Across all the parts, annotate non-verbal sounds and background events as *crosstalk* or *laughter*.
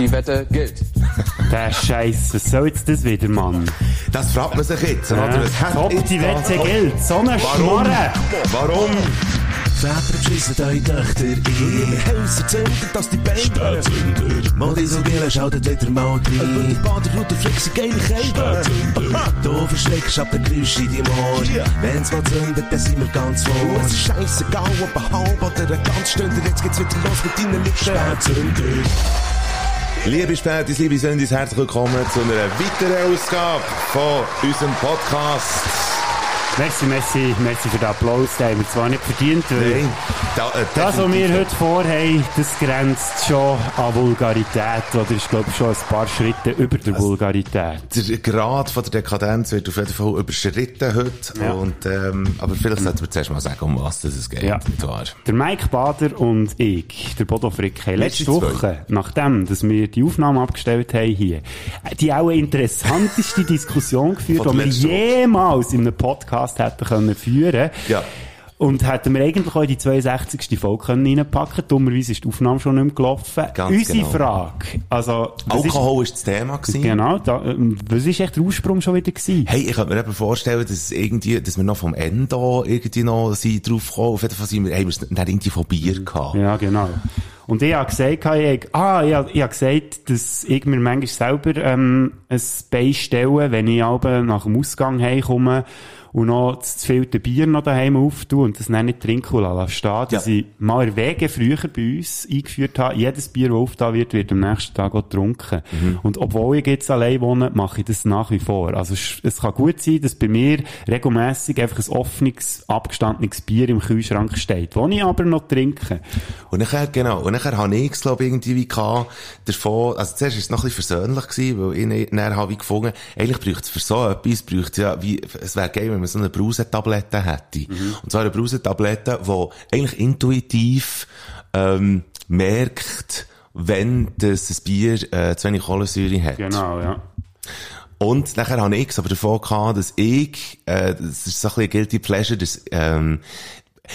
die Wette gilt. *laughs* Der Scheiß, was soll jetzt das wieder, Mann? Das fragt man sich jetzt, Ja. oder? Es hat Top, die da- Wette gilt. So eine Warum? Schmarre. Warum? Väter beschissen eure Töchter in Häuser zündet, dass die Beine Spätzünder Modi so Gille schaltet wieder mal rein Über die fliegt sie geile Kälte Du verschreckst ab der Geräusche in deinem Ohr Wenn's mal zündet, dann sind wir ganz vor Es ist scheissegal, ob ein halb oder eine ganze Stunde Jetzt geht's wieder los mit deinen Lippen Spätzünder Liebe Spätis, liebe Sündis, herzlich willkommen zu einer weiteren Ausgabe von unserem Podcast. Merci, merci, merci für den Applaus. Den haben wir zwar nicht verdient, weil Nein, da, äh, das, was wir heute vorhaben, das grenzt schon an Vulgarität oder ist, glaube ich, schon ein paar Schritte über der Vulgarität. Der Grad von der Dekadenz wird auf jeden Fall überschritten heute. Ja. Und, ähm, aber vielleicht sollten wir zuerst mal sagen, um was das es geht. Ja. Der Mike Bader und ich, der Bodo Frick, haben letzte. Woche, nachdem dass wir die Aufnahme abgestellt haben hier, die auch interessanteste *laughs* Diskussion geführt, die wir jemals in einem Podcast hätten können führen Ja. Und hätten wir eigentlich auch die 62. Folge können reinpacken Dummerweise ist die Aufnahme schon nicht mehr gelaufen. Ganz Unsere genau. Frage, also, ist, Alkohol ist das Thema gewesen. genau, da, ähm, was ist echt der Ursprung schon wieder gewesen? Hey, ich könnte mir eben vorstellen, dass irgendwie, dass wir noch vom Endo irgendwie noch sind drauf kommen. Auf jeden Fall sind wir, haben wir dann irgendwie von Bier gehabt. Ja, genau. Und ich habe gesagt, ich, ah, ich, hab- ich habe gesagt, dass ich mir manchmal selber ähm, ein Bein stelle, wenn ich aber nach dem Ausgang heimkomme und noch das zu viel Bier noch daheim auftue und das dann nicht trinke und lasse stehen, dass Ja. ich mal in Wege früher bei uns eingeführt habe, jedes Bier, das aufgetan wird, wird am nächsten Tag auch getrunken. Mhm. Und obwohl ich jetzt allein wohne, mache ich das nach wie vor. Also es, es kann gut sein, dass bei mir regelmäßig einfach ein offenes, abgestandenes Bier im Kühlschrank steht, das ich aber noch trinke. Und nachher, genau, und nachher habe ich es, glaube ich, irgendwie gehabt, davon, also zuerst war es noch ein bisschen versöhnlich gewesen, weil ich nachher habe ich gefunden, eigentlich bräuchte es für so etwas, bräuchte es ja, wie, es wäre geil, wenn man so eine Brausetablette hätte. Und zwar eine Brausetablette, die eigentlich intuitiv, ähm, merkt, wenn das, das Bier, äh, zu wenig Kohlensäure hat. Genau, ja. Und nachher habe ich es aber davon gehabt, dass ich, äh, das ist so ein bisschen Guilty Pleasure, dass, ähm,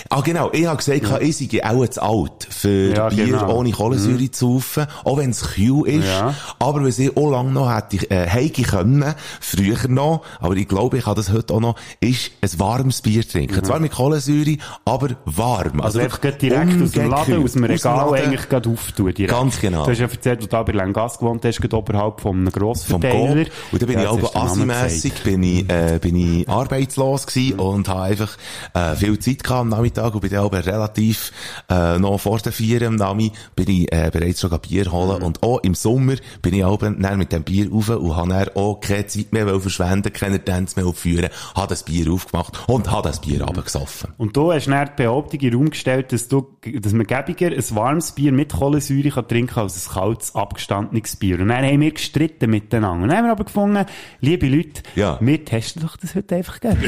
Ah, genau. Ich habe gesagt, ich sei auch zu alt für Ja, Bier genau. ohne Kohlensäure zu saufen. Auch wenn es kühl ist. Ja. Aber was ich auch lange noch hätte, äh, heike können, früher noch, aber ich glaube, ich habe das heute auch noch, ist ein warmes Bier trinken. Zwar mit Kohlensäure, aber warm. Also einfach gerade direkt aus dem Laden, aus dem Regal Laden. eigentlich gerade auftun. Direkt. Ganz genau. Du hast ja erzählt, du da bei Langas gewohnt hast, gerade oberhalb von einem vom Grossverteiler. Und dann bin Ja, ich aber asimässig, bin ich, äh, bin ich arbeitslos gewesen und habe einfach, äh, viel Zeit gehabt Nachmittag und bin dann aber relativ, äh, noch vor den Vieren am Nami, bin ich, äh, bereits schon Bier holen Mhm. und auch im Sommer bin ich auch dann mit dem Bier rauf und habe dann auch keine Zeit mehr wollen verschwenden, keine Tänze mehr aufführen, habe das Bier aufgemacht und habe das Bier runtergesoffen. Und du hast dann die Behauptung in den Raum gestellt, dass du, dass man gäbiger ein warmes Bier mit Kohlensäure kann trinken kann als ein kaltes, abgestandenes Bier. Und dann haben wir gestritten miteinander. Und dann haben wir aber gefunden, liebe Leute, Ja. wir testen doch das heute einfach gerne.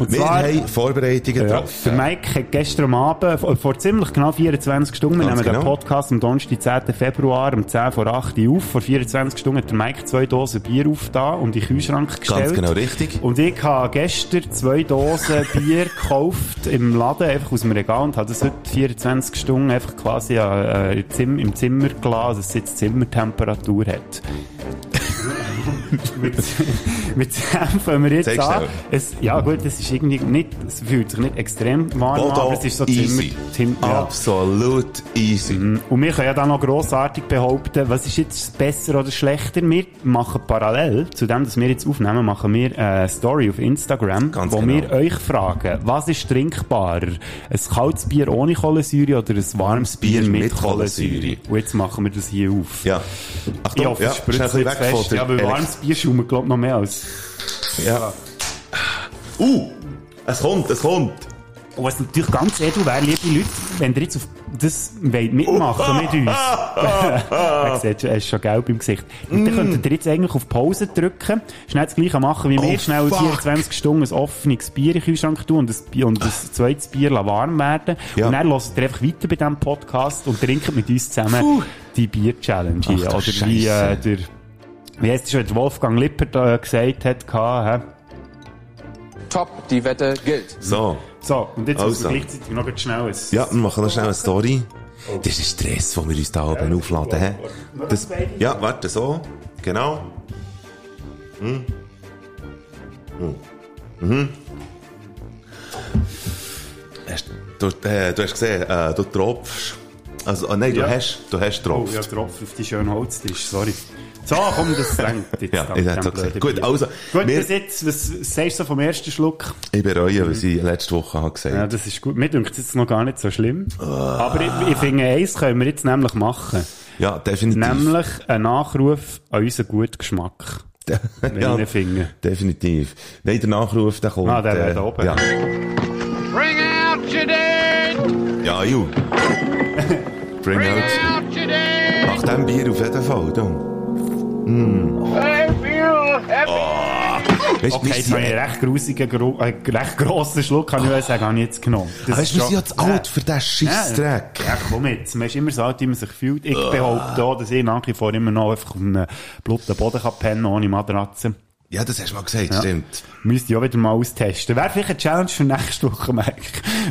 Und Wir zwar, haben Vorbereitungen Ja, getroffen. der Mike hat gestern Abend, vor, vor ziemlich genau 24 Stunden, wir Ganz nehmen den genau. Podcast am Donnerstag, 10. Februar, um 10 vor 8 Uhr auf. Vor 24 Stunden hat der Mike zwei Dosen Bier aufgetan und in den Kühlschrank gestellt. Ganz genau richtig. Und ich habe gestern zwei Dosen *laughs* Bier gekauft im Laden, einfach aus dem Regal und habe das heute 24 Stunden einfach quasi äh, im Zimmer, im Zimmer gelassen, dass es jetzt Zimmertemperatur hat. *laughs* mit, mit dem fangen wir jetzt an. Es, ja gut, es ist irgendwie nicht, es fühlt sich nicht extrem warm an, Bodo, aber es ist so easy. Zimmer, ja. Absolut easy. Und wir können ja dann noch grossartig behaupten, was ist jetzt besser oder schlechter? Wir machen parallel zu dem, dass wir jetzt aufnehmen, machen wir eine Story auf Instagram, Ganz wo genau. wir euch fragen, was ist trinkbarer? Ein kaltes Bier ohne Kohlensäure oder ein warmes Bier, Bier mit, mit Kohlensäure? Und jetzt machen wir das hier auf. Ja. Achtung, Ich hoffe, ja, es spritzt bisschen weg fest. von Ja, der weil warmes Bier schaumt, glaube ich, noch mehr als... Ja. Uh, es kommt, es kommt. Und was natürlich ganz edel wäre, liebe Leute, wenn ihr jetzt auf das wollt mitmachen mit uns. *laughs* er sieht schon, er ist schon gelb im Gesicht. Und dann könntet ihr jetzt eigentlich auf Pause drücken, schnell das gleiche machen wie wir, Oh, schnell fuck. 24 Stunden ein offenes Bier in den Kühlschrank tun und das, Bier- und das zweites Bier warm werden. Ja. Und dann hört ihr einfach weiter bei diesem Podcast und trinkt mit uns zusammen die Bier-Challenge hier. Ach Oder wie, äh, der, wie heisst es schon, Wolfgang Lippert äh, gesagt hat, hä? Top, die Wette gilt. So. So, und jetzt Also. muss man gleichzeitig noch schnell ein... Ja, wir machen noch schnell eine Story. Das ist Stress, den wir uns da oben aufladen. hä? Das, ja, warte, so. Genau. Hm. Hm. Mhm. Hast, du, äh, du hast gesehen, äh, du tropfst. Also, oh, nein, du Ja. hast, du hast Oh, tropft. ja, Tropf auf die schönen Holztisch, sorry. So, komm, das lenkt jetzt. Ja, ich hätte gesagt. Gut, also, Gut, wir- bis jetzt, was sagst du vom ersten Schluck? Ich bereue, was ich letzte Woche habe gesagt Ja, das ist gut. Mir denkt es jetzt noch gar nicht so schlimm. Aber ich, ich finde, eins können wir jetzt nämlich machen. Ja, definitiv. Nämlich einen Nachruf an unseren guten Geschmack. *laughs* Ja, finde. definitiv. Nein, der Nachruf, der kommt. Ah, der äh, da oben. Ja, Bring out your dead! ja, you. *laughs* Bring Bring out. out your dead! Nach dem Bier auf jeden Fall, du. I feel happy! Weißt, Okay, jetzt habe ich einen recht grusigen, gro äh, recht grossen Schluck, kann ich wel sagen, habe ich jetzt genommen. Das Weißt, ist wir schon- sind ja zu alt für diesen Scheissdreck. Ja, komm jetzt. Man ist immer so alt, wie man sich fühlt. Ich behaupte auch, dass ich nach wie vor immer noch einfach auf einem blutigen Boden kann pennen ohne Matratze. Ja, das hast du mal gesagt, stimmt. Müsste ich auch wieder mal austesten. Wäre vielleicht eine Challenge für nächste Woche, Mike.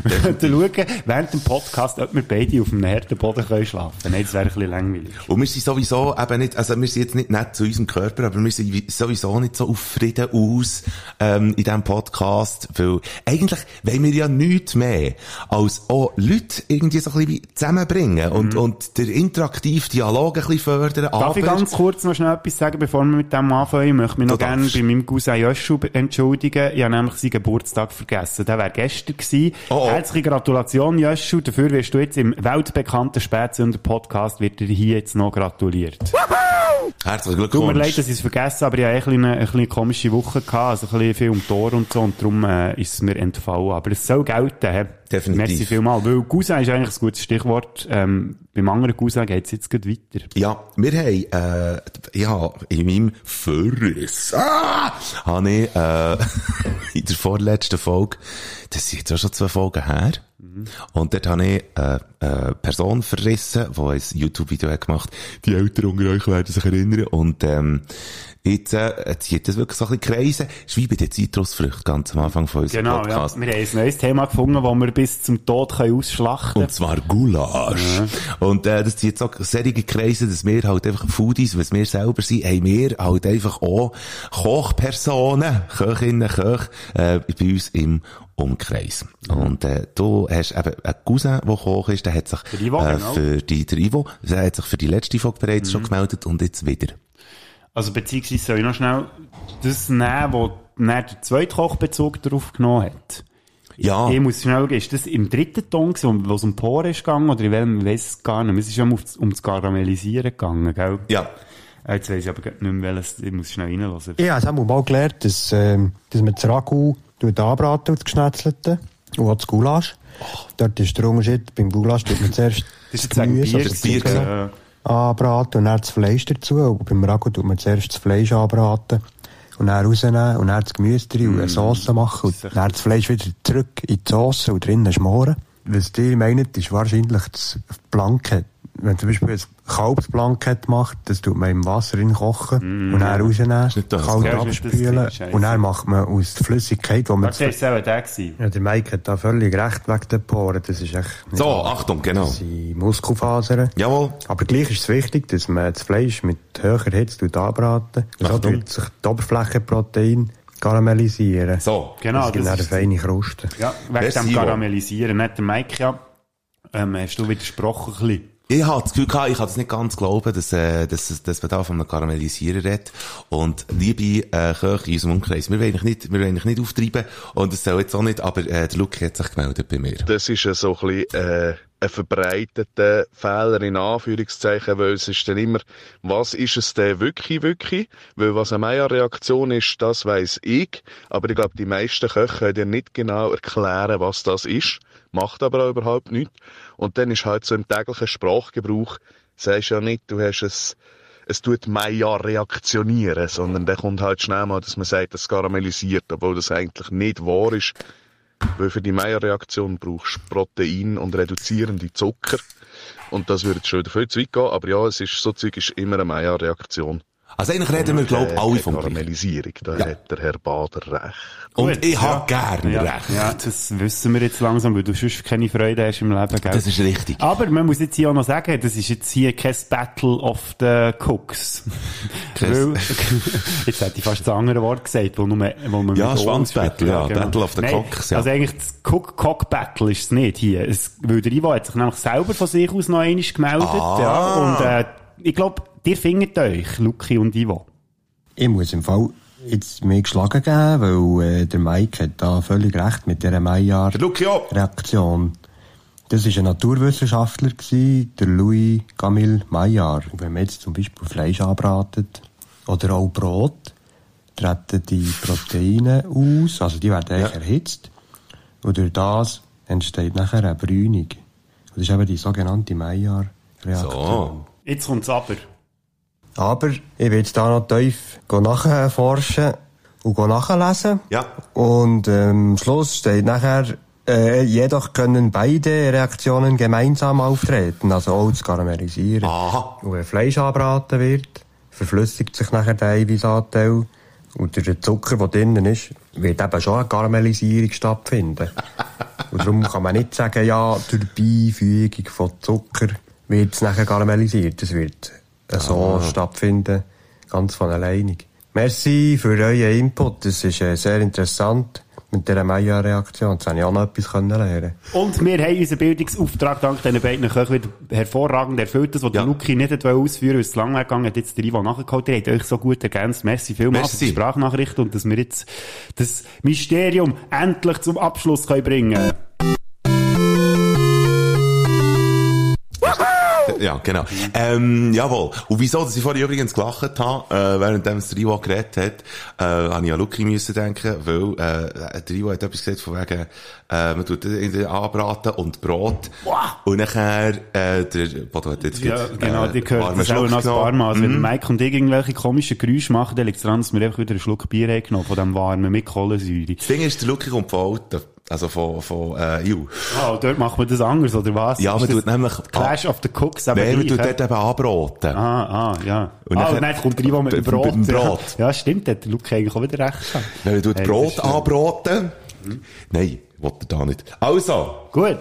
Wir könnten schauen, während dem Podcast, ob wir beide auf einem harten Boden können schlafen können. Nein, das wäre ein bisschen langweilig. Und wir sind sowieso eben nicht, also wir sind jetzt nicht nett zu unserem Körper, aber wir sind wie- sowieso nicht so auf Frieden aus, ähm, in diesem Podcast, weil eigentlich wollen wir ja nichts mehr, als auch Leute irgendwie so ein bisschen zusammenbringen und, und der interaktive Dialog ein bisschen fördern, Mhm. Darf aber... ich ganz kurz noch schnell etwas sagen, bevor wir mit dem anfangen? Ich möchte mich noch Du gerne bei meinem Cousin be- entschuldigen. Ich habe nämlich seinen Geburtstag vergessen. Der wäre gestern gewesen. Oh, oh. Herzliche Gratulation, Joshua. Dafür wirst du jetzt im weltbekannten Spätsünder-Podcast wird dir hier jetzt noch gratuliert. Herzlichen Tut mir Glückwunsch. leid, dass ich es vergessen aber ich hatte eine, eine, eine komische Woche gehabt, also ein bisschen viel um Tor und so, und darum äh, ist es mir entfallen. Aber es soll gelten, hä? Definitiv. Merci vielmal. Weil Cousin ist eigentlich ein gutes Stichwort. Ähm, beim anderen Cousin geht es jetzt gleich weiter. Ja, wir haben, äh, ja, in meinem Verriss, ah, habe ich, äh, *laughs* in der vorletzten Folge, das sind jetzt auch schon zwei Folgen her, und dort habe ich, äh, eine Person verrissen, die ein YouTube-Video hat gemacht, die Eltern unter euch werden sich erinnern, und, ähm, jetzt, äh, zieht das wirklich so ein bisschen Kreise, ist wie bei den Zitrusfrüchten ganz am Anfang von unserem Genau, ja. Podcast. Wir haben ein neues Thema gefunden, das wir bis zum Tod können ausschlachten Und zwar Gulasch. Und äh, das zieht so serige Kreise, dass wir halt einfach Foodies, was wir selber sind, haben wir halt einfach auch Kochpersonen, Köchinnen, Köch, äh, bei uns im Umkreis. Und äh, du hast eben einen Cousin, der Koch ist, der hat sich Der Ivo, äh, genau. für die, der Ivo, der hat sich für die letzte Folge bereits schon gemeldet und jetzt wieder. Also beziehungsweise soll ich noch schnell das nehmen, wo der zweite Kochbezug drauf genommen hat. Ja, Ich muss schnell schauen, ist das im dritten Ton wo es um Poren ist gegangen, oder in welchem, ich weiss es gar nicht. Es ist ja um, um das Karamellisieren gegangen, gell? ja. Äh, Jetzt weiss ich aber nicht mehr, welches, ich muss schnell reinhören. Ich habe es mal gelernt, dass, ähm, dass man das Ragu anbraten, das Geschnetzelte, und auch das Gulasch. Dort ist der Unterschied, beim Gulasch tut man zuerst Das ist jetzt wegen Bier. das Bier, Zucker ja. anbraten und dann das Fleisch dazu. Und beim Ragu tut man zuerst das Fleisch anbraten und dann rausnehmen und dann das Gemüse drin und eine Sauce machen und dann das Fleisch wieder zurück in die Sauce und drinnen schmoren. Was ihr meint, ist wahrscheinlich das Blanke. Wenn zum Beispiel ein Kalbsblankett macht, das tut man im Wasser in kochen und dann rausnehmen, nicht das. kalt Ja, ist nicht das abspülen und dann macht man aus der Flüssigkeit, die man... Das war auch der gewesen. Ja, der Mike hat da völlig recht wegen den Poren. Das ist echt... nicht So, wahr. Achtung, genau. Das sind Muskelfasern. Jawohl. Aber gleich ist es wichtig, dass man das Fleisch mit höherer Hitze tut anbraten. So Achtung. tut sich die Oberflächenprotein karamellisieren. So. Genau, das gibt das dann eine ist, feine Kruste. ja, wegen dem. Karamellisieren. Nicht der Mike, ja. Ähm, hast du widersprochen ein bisschen. Ich habe das Gefühl gehabt, ich kann das nicht ganz glauben, dass, äh, dass, dass man da von einem Karamellisierer redet. Und liebe äh, Köche in unserem Umkreis, wir wollen eigentlich nicht, wir wollen eigentlich nicht auftreiben und das soll jetzt auch nicht, aber äh, der Luke hat sich gemeldet bei mir. Das ist ja so ein bisschen, äh, ein verbreiteter Fehler in Anführungszeichen, weil es ist dann immer, was ist es denn wirklich, wirklich? Weil was eine Meyer-Reaktion ist, das weiss ich, aber ich glaube, die meisten Köche können dir nicht genau erklären, was das ist, macht aber auch überhaupt nichts. Und dann ist halt so im täglichen Sprachgebrauch, sagst ja nicht, du hast es, es tut Meyer reaktionieren, sondern dann kommt halt schnell mal, dass man sagt, es karamellisiert, obwohl das eigentlich nicht wahr ist. Weil für die Meyer-Reaktion brauchst du Protein und reduzierende Zucker. Und das würde schon wieder viel zu weit gehen, aber ja, es ist, so Zeug ist immer eine Meyer-Reaktion. Also eigentlich reden wir, glaube ich, alle vom. Karamellisierung, da Ja. hat der Herr Bader recht. Und Gut, ich ja. habe gern Ja, recht. ja, das wissen wir jetzt langsam, weil du sonst keine Freude hast im Leben, gell? Das ist richtig. Aber man muss jetzt hier auch noch sagen, das ist jetzt hier kein Battle of the Cooks. *laughs* Weil, *laughs* jetzt hätte ich fast das andere Wort gesagt, wo, nur, wo man Ja, Schwanzbattle, ja, ausführt. Battle of the Nein, Cocks, ja. Also eigentlich das Cook-Cock-Battle ist es nicht hier. Es, weil der Ivo hat sich nämlich selber von sich aus noch einmal gemeldet. Ah. Ja, und äh, ich glaube, ihr findet euch, Luki und Ivo. Ich muss im Fall jetzt mir geschlagen geben, weil äh, der Mike hat da völlig recht mit dieser Meijahr Der Luki auch. Reaktion. Das war ein Naturwissenschaftler, gewesen, der Louis Camille Maillard. Und wenn man jetzt zum Beispiel Fleisch anbratet oder auch Brot, treten die Proteine aus, also die werden eigentlich erhitzt. Und durch das entsteht nachher eine Brünung. Das ist eben die sogenannte Maillard-Reaktion. So. Jetzt kommt's aber. Aber ich will jetzt da noch tief nachforschen und nachlesen. Ja. Und ähm, am Schluss steht nachher, äh, jedoch können beide Reaktionen gemeinsam auftreten, also auch das Karamellisieren. Aha. Und wenn Fleisch anbraten wird, verflüssigt sich nachher der Eiweißanteil und durch den Zucker, der drinnen ist, wird eben schon eine Karamellisierung stattfinden. *laughs* und darum kann man nicht sagen, ja, durch die Beifügung von Zucker wird es nachher karamellisiert. Es wird so stattfinden, ganz von alleinig. Merci für euren Input. Das ist äh, sehr interessant mit dieser Maillard-Reaktion. Jetzt habe ich auch noch etwas können lernen. Und wir haben unseren Bildungsauftrag dank diesen beiden Köchen wieder hervorragend erfüllt. Das, was Ja. der Luki nicht hat ausführen weil es zu lang gegangen, hat jetzt der Ivo nachgeholt. Ihr habt euch so gut ergänzt. Merci vielmals für die Sprachnachrichten und dass wir jetzt das Mysterium endlich zum Abschluss können bringen Ja, genau. Ähm, jawohl. Und wieso, dass ich vorhin übrigens gelacht habe, äh, während dem das Rivo geredet hat, äh, habe ich an Luki müssen denken, weil, äh, der Rivo hat etwas gesagt von wegen, äh, man tut in den anbraten und Brot. Und nachher, äh, der, Bodo hat jetzt Ja, gerade, genau, äh, die gehört das auch noch ein paar. Mal. Also, wenn Mhm. Mike und ich irgendwelche komischen Geräusche machen, dann liegt es daran, dass wir einfach wieder einen Schluck Bier haben genommen von dem warmen mit Kohlensäure. Das Ding ist, der Luki kommt von Alten, also von, von, äh, Ju. Ah, und dort macht man das anders, oder was? Ja, man tut nämlich, Clash of the Cooks, aber nein, man tut dort eben anbraten. Ah, ah, ja. Und ah, und dann kommt der Ivo mit dem mit dem Brot. Brot. Ja, stimmt, hat der Luke eigentlich auch wieder recht gehabt. Wenn man tut Brot anbraten. Nein, wollte da nicht. Also, Gut.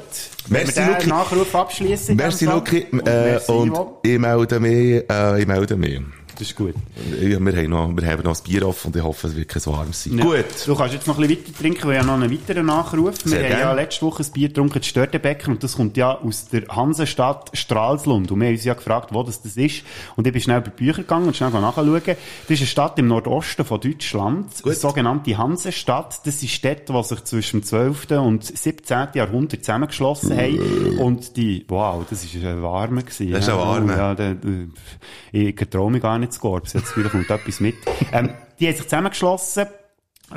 Merci, Luki. Nachruf abschließen. merci Luki, äh, und Ivo. ich melde mich, äh, ich melde mich. Das ist gut. Ja, wir haben noch, wir haben noch ein Bier offen und ich hoffe, es wird kein warmes sein. Ja. Gut. Du kannst jetzt noch ein bisschen weiter trinken, weil ja noch einen weiteren Nachruf. Sehr wir haben ja gern. letzte Woche ein Bier getrunken, das Störtebecken, und das kommt ja aus der Hansestadt Stralsund. Und wir haben uns ja gefragt, wo das, das ist. Und ich bin schnell bei den Büchern gegangen und schnell nachschauen. Das ist eine Stadt im Nordosten von Deutschland, die sogenannte Hansestadt. Das sind Städte, die sich zwischen dem 12. und 17. Jahrhundert zusammengeschlossen haben. Und die, wow, das ist ein warmer gewesen. Das ist ein ja. warmer. Ja, der, ich traue mich gar nicht Gorbs. Jetzt vielleicht kommt etwas mit. Ähm, die haben sich zusammengeschlossen.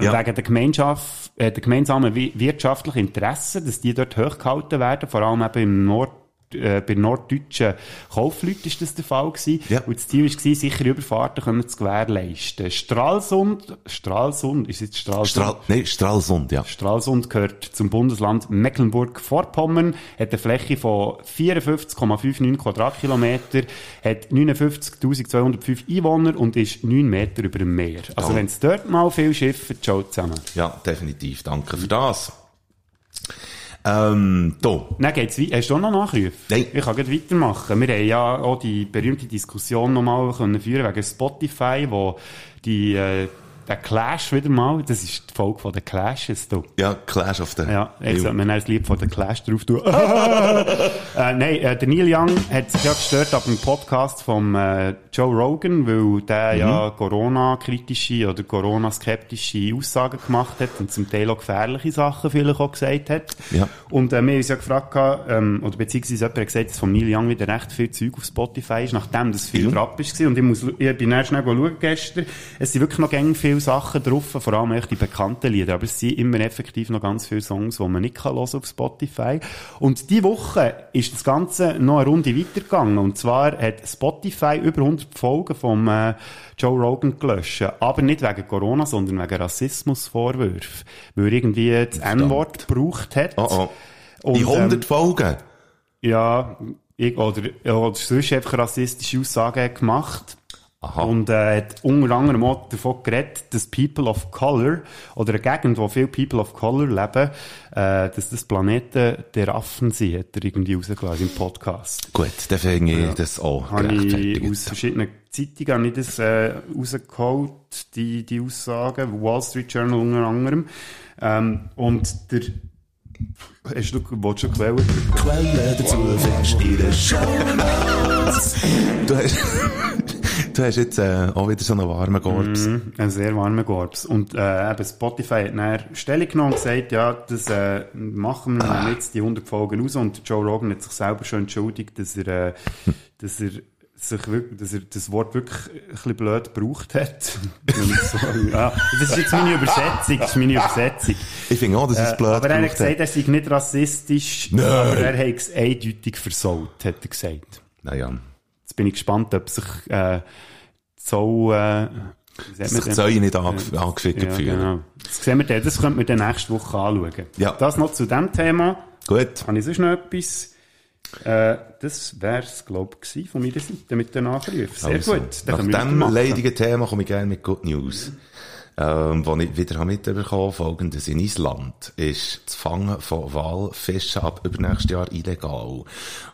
Ja. Wegen der, Gemeinschaft, äh, der gemeinsamen wi- wirtschaftlichen Interessen, dass die dort hochgehalten werden, vor allem eben im Nord, äh, bei norddeutschen Kaufleuten ist das der Fall gewesen. Ja. Und das Ziel war, sichere Überfahrten können zu gewährleisten. Stralsund, Stralsund, ist jetzt Stralsund? Strahl, nee, Stralsund, ja. Stralsund gehört zum Bundesland Mecklenburg-Vorpommern, hat eine Fläche von 54,59 Quadratkilometer, hat 59.205 Einwohner und ist 9 Meter über dem Meer. Also Ja. wenn es dort mal viel Schiffe, ciao zusammen. Ja, definitiv. Danke für das. Ähm, da. Dann geht's weiter. Hast du auch noch Nachrufe? Nein. Ich kann gleich weitermachen. Wir haben ja auch die berühmte Diskussion nochmal können führen wegen Spotify, wo die, äh, der Clash wieder mal, das ist die Folge von den Clashes, du. Ja, Clash of the... Ja, jetzt sollte man das Lied von der Clash drauf tun. *laughs* äh, nein, äh, der Neil Young hat sich ja gestört ab dem Podcast vom äh, Joe Rogan, weil der ja Corona-kritische oder Corona-skeptische Aussagen gemacht hat und zum Teil auch gefährliche Sachen vielleicht auch gesagt hat. Ja. Und äh, wir haben uns ja gefragt, gehabt, ähm, oder beziehungsweise jemand hat gesagt, dass von Neil Young wieder recht viel Zeug auf Spotify ist, nachdem das viel Ja. drauf war. Und ich, muss, ich bin dann schnell schauen gestern. Es sind wirklich noch gäng viele Sachen drauf, vor allem echt die bekannten Lieder. Aber es sind immer effektiv noch ganz viele Songs, die man nicht kann hören auf Spotify. Und die Woche ist das Ganze noch eine Runde weitergegangen. Und zwar hat Spotify über 100 Folgen vom äh, Joe Rogan gelöscht. Aber nicht wegen Corona, sondern wegen Rassismusvorwürfen. Weil irgendwie das N-Wort gebraucht hat. Oh, oh. Und, In 100 ähm, Folgen. ja, ich, oder, oder sonst einfach rassistische Aussagen gemacht. Aha. Und äh, hat unter anderem auch davon geredet, dass People of Color oder eine Gegend, wo viele People of Color leben, äh, dass das Planeten der Affen sind, hat er irgendwie rausgelassen im Podcast. Gut, dann finde ich das auch Habe ich aus verschiedenen Zeitungen habe ich das äh, rausgeholt, die, die Aussagen, Wall Street Journal unter anderem. Ähm, und der Hast du, willst du Quellen? Quellen dazu findest du in den Shownotes. *laughs* *laughs* Du hast, du hast jetzt äh, auch wieder so einen warmen Gorbs. Mhm, ein sehr warmer Gorbs. Und äh, eben Spotify hat dann Stellung genommen und gesagt, ja, das äh, machen wir, nehmen jetzt die 100 Folgen raus. Und Joe Rogan hat sich selber schon entschuldigt, dass er, äh, dass er sich wirklich, dass er das Wort wirklich ein bisschen blöd gebraucht hat. *laughs* So, ja, das ist jetzt meine Übersetzung, das ist meine Übersetzung. Ich finde auch, dass es Äh, blöd aber er hat gesagt, er sei nicht rassistisch, Nein. aber er hat es eindeutig versaut, hat er gesagt. Naja. Jetzt bin ich gespannt, ob sich äh, so äh, sagt Sich nicht ange angefickt ja, fühlen. genau. Das sehen wir dann, das könnten wir dann nächste Woche anschauen. Ja. Das noch zu dem Thema. Gut. Habe ich sonst noch etwas? Äh, das wär's, glaub ich, von meiner Seite mit den Nachrufen. Sehr Also, gut. Dann Nach weitermachen. leidigen Thema komme ich gerne mit Good News. Ähm, wo ich wieder habe mitbekommen folgendes. In Island ist das Fangen von Walfischen ab übernächstes Jahr illegal.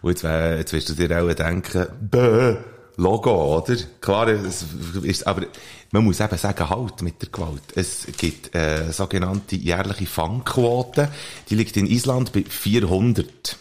Und jetzt, wär, jetzt wirst du dir auch denken, bäh, Logo, oder? Klar, es ist, aber man muss eben sagen, halt mit der Gewalt. Es gibt, äh, sogenannte jährliche Fangquote. Die liegt in Island bei 400.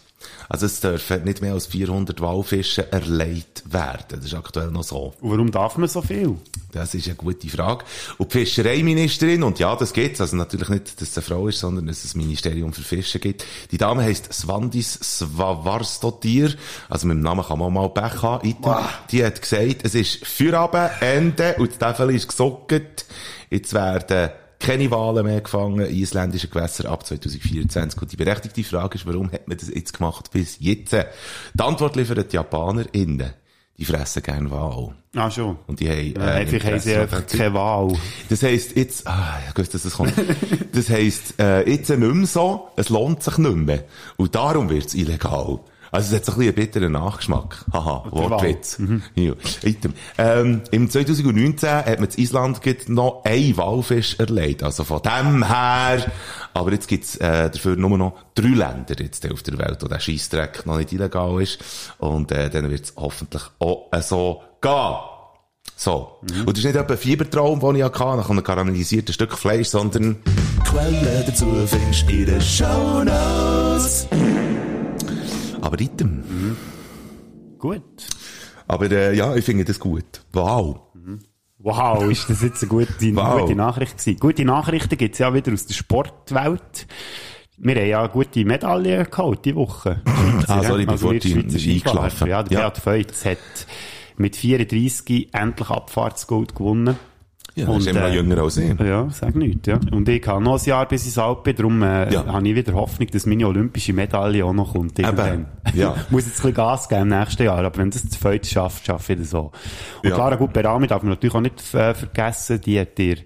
Also es dürfen nicht mehr als 400 Walfische erlegt werden. Das ist aktuell noch so. Und warum darf man so viel? Das ist eine gute Frage. Und die Fischereiministerin, und ja, das gibt's, also natürlich nicht, dass es eine Frau ist, sondern dass es ein Ministerium für Fische gibt. Die Dame heisst Svandis Svavarsdottir, also mit dem Namen kann man mal Pech haben. Item. Die hat gesagt, es ist Feierabend, Ende, und das Tafel ist gesockt. Jetzt werden keine Wahlen mehr gefangen in isländischen Gewässern ab 2024. Und die berechtigte Frage ist, warum hat man das jetzt gemacht bis jetzt? Die Antwort liefern die JapanerInnen. Die fressen gerne Wal. Ah, schon. Und die haben, Ja, einfach haben sie einfach keine Wahl. das heisst, jetzt, ah, ich wusste, dass das kommt. Das heisst, äh, jetzt nicht mehr so, es lohnt sich nicht mehr. Und darum wird's illegal. Also es hat so ein bisschen einen bitteren Nachgeschmack. Haha, Wortwitz. Ja. Item. Ähm, Im 2019 hat man in Island noch ein Walfisch erlegt. Also von dem her. Aber jetzt gibt's äh, dafür nur noch drei Länder jetzt auf der Welt, wo der Scheissdreck noch nicht illegal ist. Und äh, dann wird's hoffentlich auch äh, so gehen. So. Und das ist nicht etwa ein Fiebertraum, den ich hatte, nach einem karamellisierten Stück Fleisch, sondern, Quellen dazu findest du in den Shownotes. Aber Item. Gut. Aber, äh, ja, ich finde das gut. Wow. Wow, ist das jetzt eine gute, *laughs* Wow. gute Nachricht gewesen. Gute Nachrichten gibt's ja wieder aus der Sportwelt. Wir haben ja gute Medaillen geholt diese Woche. Ah, sorry, Also bevor Skifahrern. eingeschlafen. Ja, der Ja. Beat Feutz hat mit 34 endlich Abfahrtsgold gewonnen. Ja, das ist immer noch jünger als ich. Ja, sag nicht, ja. Und ich habe noch ein Jahr bis ins Alt bin, darum äh, Ja. habe ich wieder Hoffnung, dass meine olympische Medaille auch noch kommt. irgendwann. ja. *laughs* Muss jetzt ein bisschen Gas geben im nächsten Jahr, aber wenn das zu Feuz schafft, schaffe ich das so. Und Ja. Clara Gutberami darf man natürlich auch nicht äh, vergessen, die hat ihr,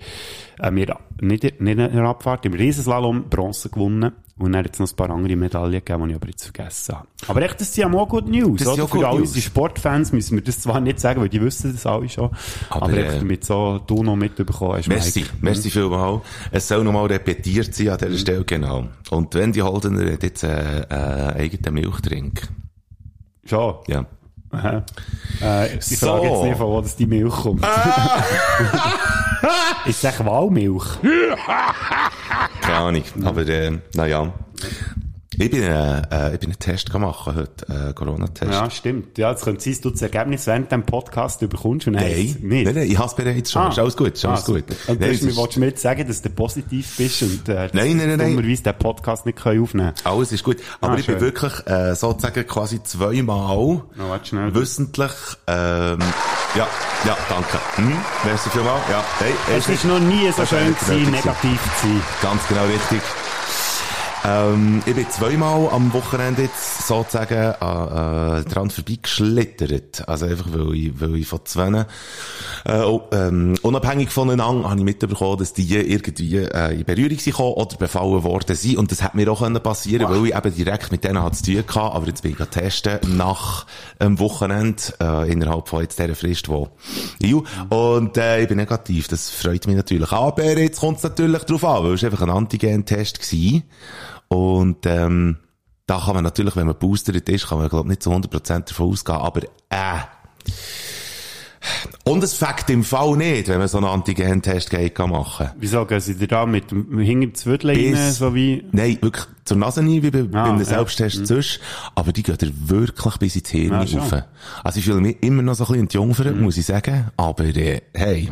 äh, mir nicht, nicht in der Abfahrt, im Riesenslalom Bronze gewonnen. Und dann hat es noch ein paar andere Medaillen gegeben, die ich aber jetzt vergessen habe. Aber echt, das sind ja mal Good News, Das oder? Für all News. unsere Sportfans müssen wir das zwar nicht sagen, weil die wissen das alle schon. Aber, Aber, äh, echt damit so du noch mitbekommen hast, Merci, Mike. merci vielmal. Es soll nochmal repetiert sein an dieser Stelle, genau. Und wenn die Holdener jetzt äh, äh, eigenen Milchtrink. Schon. Ja. Aha. Äh, ich So. frage jetzt nicht, von wo das die Milch kommt. ist *laughs* *laughs* *laughs* es echt Walmilch? *laughs* Keine Ahnung. Aber, äh, naja. Ich bin, äh, äh, ich bin einen Test gemacht heute, äh, Corona-Test. Ja, stimmt. Ja, es könnte sein, dass du das Ergebnis während dem Podcast überkommst und Nein, es nein, nein, ich hab's bereits schon. Ist alles gut, ist alles Ah, gut. Und Nein, du es willst du mir jetzt sagen, dass du positiv bist und äh, Nein, nein, nein, dummerweise den Podcast nicht können aufnehmen Alles ist gut. Aber Ah, ich bin schön. wirklich äh, sozusagen quasi zweimal schnell. wissentlich. Ähm, ja, ja, danke. Mhm. Merci vielmals. Ja, hey, Es ist noch nie so schön gewesen, negativ zu sein. Ganz genau richtig. Ähm, ich bin zweimal am Wochenende jetzt sozusagen äh, äh, dran vorbeigeschlittert. Also einfach, weil ich, weil ich von zwei, äh, oh, ähm, unabhängig voneinander, habe ich mitbekommen, dass die irgendwie äh, in Berührung sind oder befallen worden sind. Und das hat mir auch können passieren, weil ich eben direkt mit denen hatte zu tun gehabt. Aber jetzt bin ich testen nach dem Wochenende, äh, innerhalb von jetzt dieser Frist, wo EU. Und äh, ich bin negativ. Das freut mich natürlich. Aber jetzt kommt es natürlich drauf an, weil es einfach ein Antigen-Test war. Und ähm, da kann man natürlich, wenn man boostert ist, kann man, glaube nicht zu 100% davon ausgehen, aber äh. Und es fängt im Fall nicht, wenn man so einen Antigen-Test geht kann machen Wieso gehen sie da mit dem hinter Zwödel rein, so wie... Nein, wirklich zur Nase nie, wie bei, Ah, bei einem ja. Selbsttest sonst. Aber die gehen wirklich bis ins Hirn Ah, rauf. Also ich fühle mich immer noch so ein bisschen entjungfert, Mhm. muss ich sagen. Aber äh, hey,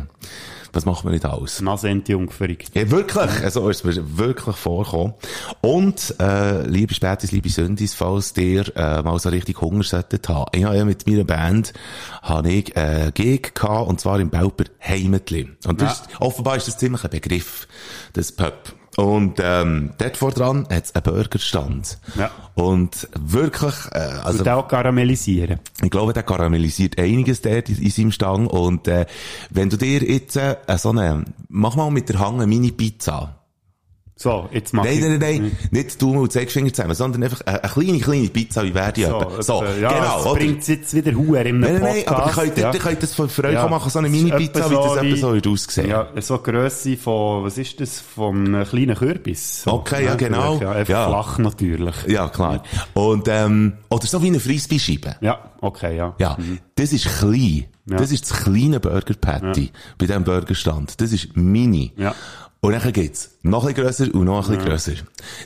was macht man nicht alles? Nasenentjungferung. Ja, wirklich. Also ist mir wirklich vorgekommen. Und, äh, liebe Spätis, liebe Sündis, falls ihr, äh, mal so richtig Hunger solltet haben. Ich habe ja mit meiner Band, habe ich, äh, Gig gehabt, und zwar im Belper Heimetli. Und das ist, offenbar ist das ziemlich ein Begriff, das Pub. Und, ähm, dort vor dran hat es einen Burgerstand. Ja. Und wirklich, äh, also, Und auch karamellisieren. ich glaube, der karamellisiert einiges dort in, in seinem Stang. Und äh, wenn du dir jetzt äh, so eine, mach mal mit der Hand eine Mini-Pizza. So, jetzt mach Nein, ich... nein, nein, nein, nicht du und Zeigefinger zusammen, sondern einfach eine, eine kleine, kleine Pizza, wie die So? So, etwa, ja, genau, das bringt jetzt wieder Huer in einem Nein, nein, Podcast. aber ihr könnt, ja. ihr könnt das für, für euch Ja. machen, so eine Mini-Pizza, wie das wie- so würde aussehen. Ja, so eine Grösse von, was ist das, vom äh, kleinen Kürbis. So, Okay, ja, genau. Ja, einfach Ja. flach natürlich. Ja, klar. Und, ähm, oder so wie eine Frisbee-Scheibe. Ja, okay, ja. Ja, das ist klein. Ja. Das ist das kleine Burger Patty bei diesem Burgerstand. Das ist mini. Ja. Und dann geht's noch ein bisschen grösser und noch ein bisschen grösser.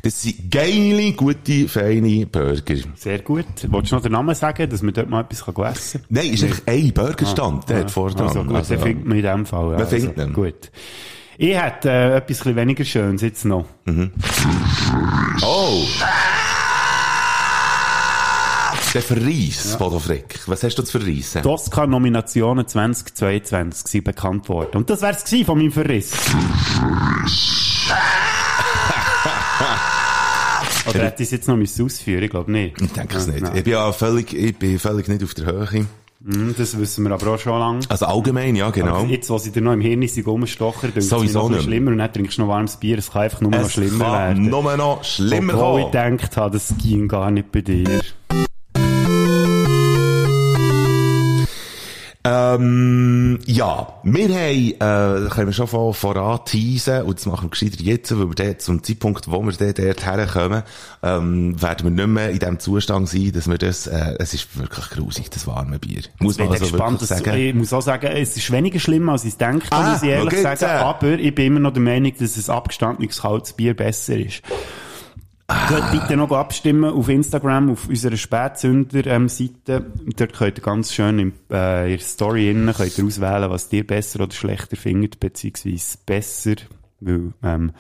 Das sind geile, gute, feine Burger. Sehr gut. Wolltest du noch den Namen sagen, dass man dort mal etwas essen kann? Nein, ist einfach ein Burgerstand, der hat vor. Also gut, den findet man in dem Fall. Ja. Man findet also, ihn. Gut. Ich hätte äh, etwas weniger Schönes jetzt noch. Oh! Der Verreis, Bodo Frick. Was hast du zu verreissen? Die Oscar-Nominationen 2022 sind bekannt worden. Und das wär's gewesen von meinem Verriss. Oder hätte ich es jetzt noch ausführen? Ich glaube nicht. Ich denke es nicht. Nein. Ich bin ja völlig, ich bin völlig nicht auf der Höhe. Hm, Das wissen wir aber auch schon lange. Also allgemein, ja, genau. Aber jetzt, wo sie dir noch im Hirn sind, rumstochern, dann Sowieso noch nicht. schlimmer und dann trinkst du noch warmes Bier, es kann einfach nur noch Es schlimmer kann werden. nur noch schlimmer Obwohl ich kommen. gedacht habe, das ging gar nicht bei dir. Ähm, ja, wir haben, äh, können wir schon von, voran teasen, und das machen wir gescheiter jetzt, weil wir dort, zum Zeitpunkt, wo wir dort, dort herkommen, ähm, werden wir nicht mehr in dem Zustand sein, dass wir das, äh, es ist wirklich grusig, das warme Bier. Muss man also gespannt, wirklich sagen. ich muss auch sagen, es ist weniger schlimm, als ich denke, Ah, muss ich ehrlich sagen. äh. Aber ich bin immer noch der Meinung, dass ein abgestandenes kaltes Bier besser ist. Könnt bitte noch abstimmen auf Instagram, auf unserer Spätzünder-Seite. Dort könnt ihr ganz schön in, äh, in der Story innen könnt ihr auswählen, was ihr besser oder schlechter findet, beziehungsweise besser, weil, ähm,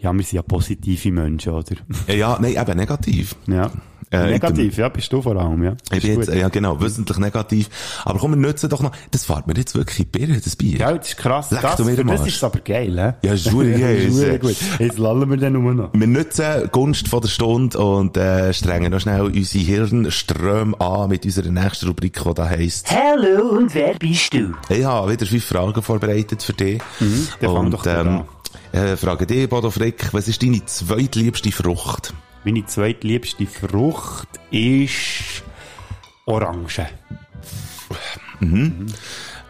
ja, wir sind ja positive Menschen, oder? Ja, nein, eben negativ. ja. Äh, Negativ, ja, bist du vor allem, ja. Ich bin jetzt, ja genau, wissentlich negativ. Aber komm, wir nutzen doch noch, das fährt mir jetzt wirklich Birne, das Bier. Ja, das ist krass. Leck Das, du mir für den das ist aber geil, hä? Ja, ist verdammt *laughs* geil, ist äh, gut. Jetzt lallen wir dann nur noch. Wir nutzen die Gunst von der Stunde und äh, strengen noch schnell unsere Hirnströme an mit unserer nächsten Rubrik, die da heisst. Hallo und wer bist du? Ich habe wieder fünf Fragen vorbereitet für dich. Mhm, und mal äh, frage dich, Bodo Frick, was ist deine zweitliebste Frucht? Meine zweitliebste Frucht ist Orange.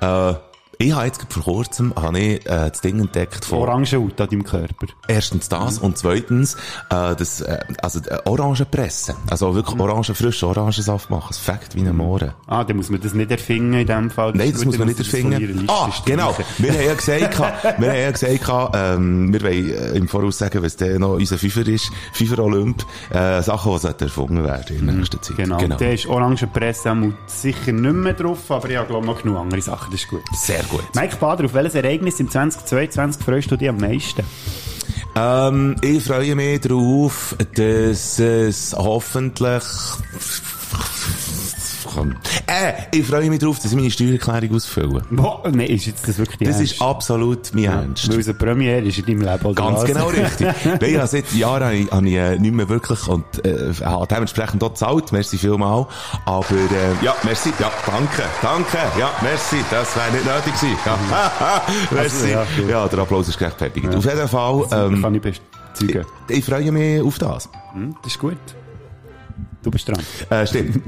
Äh, ich habe jetzt vor kurzem habe ich, äh, das Ding entdeckt von Orangenhaut an deinem Körper. Erstens das und zweitens äh, das, äh, also äh, Orangenpresse. Also wirklich Mhm. Orangen, frischen Orangensaft machen. Es fängt wie ein Mohren. Ah, dann muss man das nicht erfinden in dem Fall. Nein, ist das muss man nicht das erfinden. Ah, genau. Wir haben ja gesagt, *laughs* wir haben ja gesagt, ähm, wir wollen äh, im Voraus sagen, was der noch unser Fünfer ist, Fünfer Olymp, äh, Sachen, die erfunden werden in nächster Zeit. Genau. genau. Der ist Orangenpresse sicher nicht mehr drauf, aber ich habe glaube noch genug andere Sachen, das ist gut. Sehr gut. Mike Bader, auf welches Ereignis im 2022 freust du dich am meisten? Ähm, ich freue mich darauf, dass es hoffentlich machen. Äh, ich freue mich darauf, dass ich meine Steuererklärung ausfülle. Boah, nee, ist jetzt das wirklich die Das Ernst? ist absolut mein Ernst. Weil es eine Premiere ist in deinem Leben, oder Ganz was? genau richtig. *laughs* Nein, ja, seit Jahren habe ich, habe ich äh, nicht mehr wirklich und äh, habe dementsprechend auch gezahlt. Merci vielmal. Aber äh, ja, merci. Ja, danke. Danke. Ja, merci. Das wäre nicht nötig gewesen. Ja, *laughs* merci. ja, gut. ja, der Applaus ist gerechtfertigt. Auf jeden Fall, ähm, Kann ich bezeugen. ich freue mich auf das. Hm, das ist gut. Du bist dran. Äh, stimmt.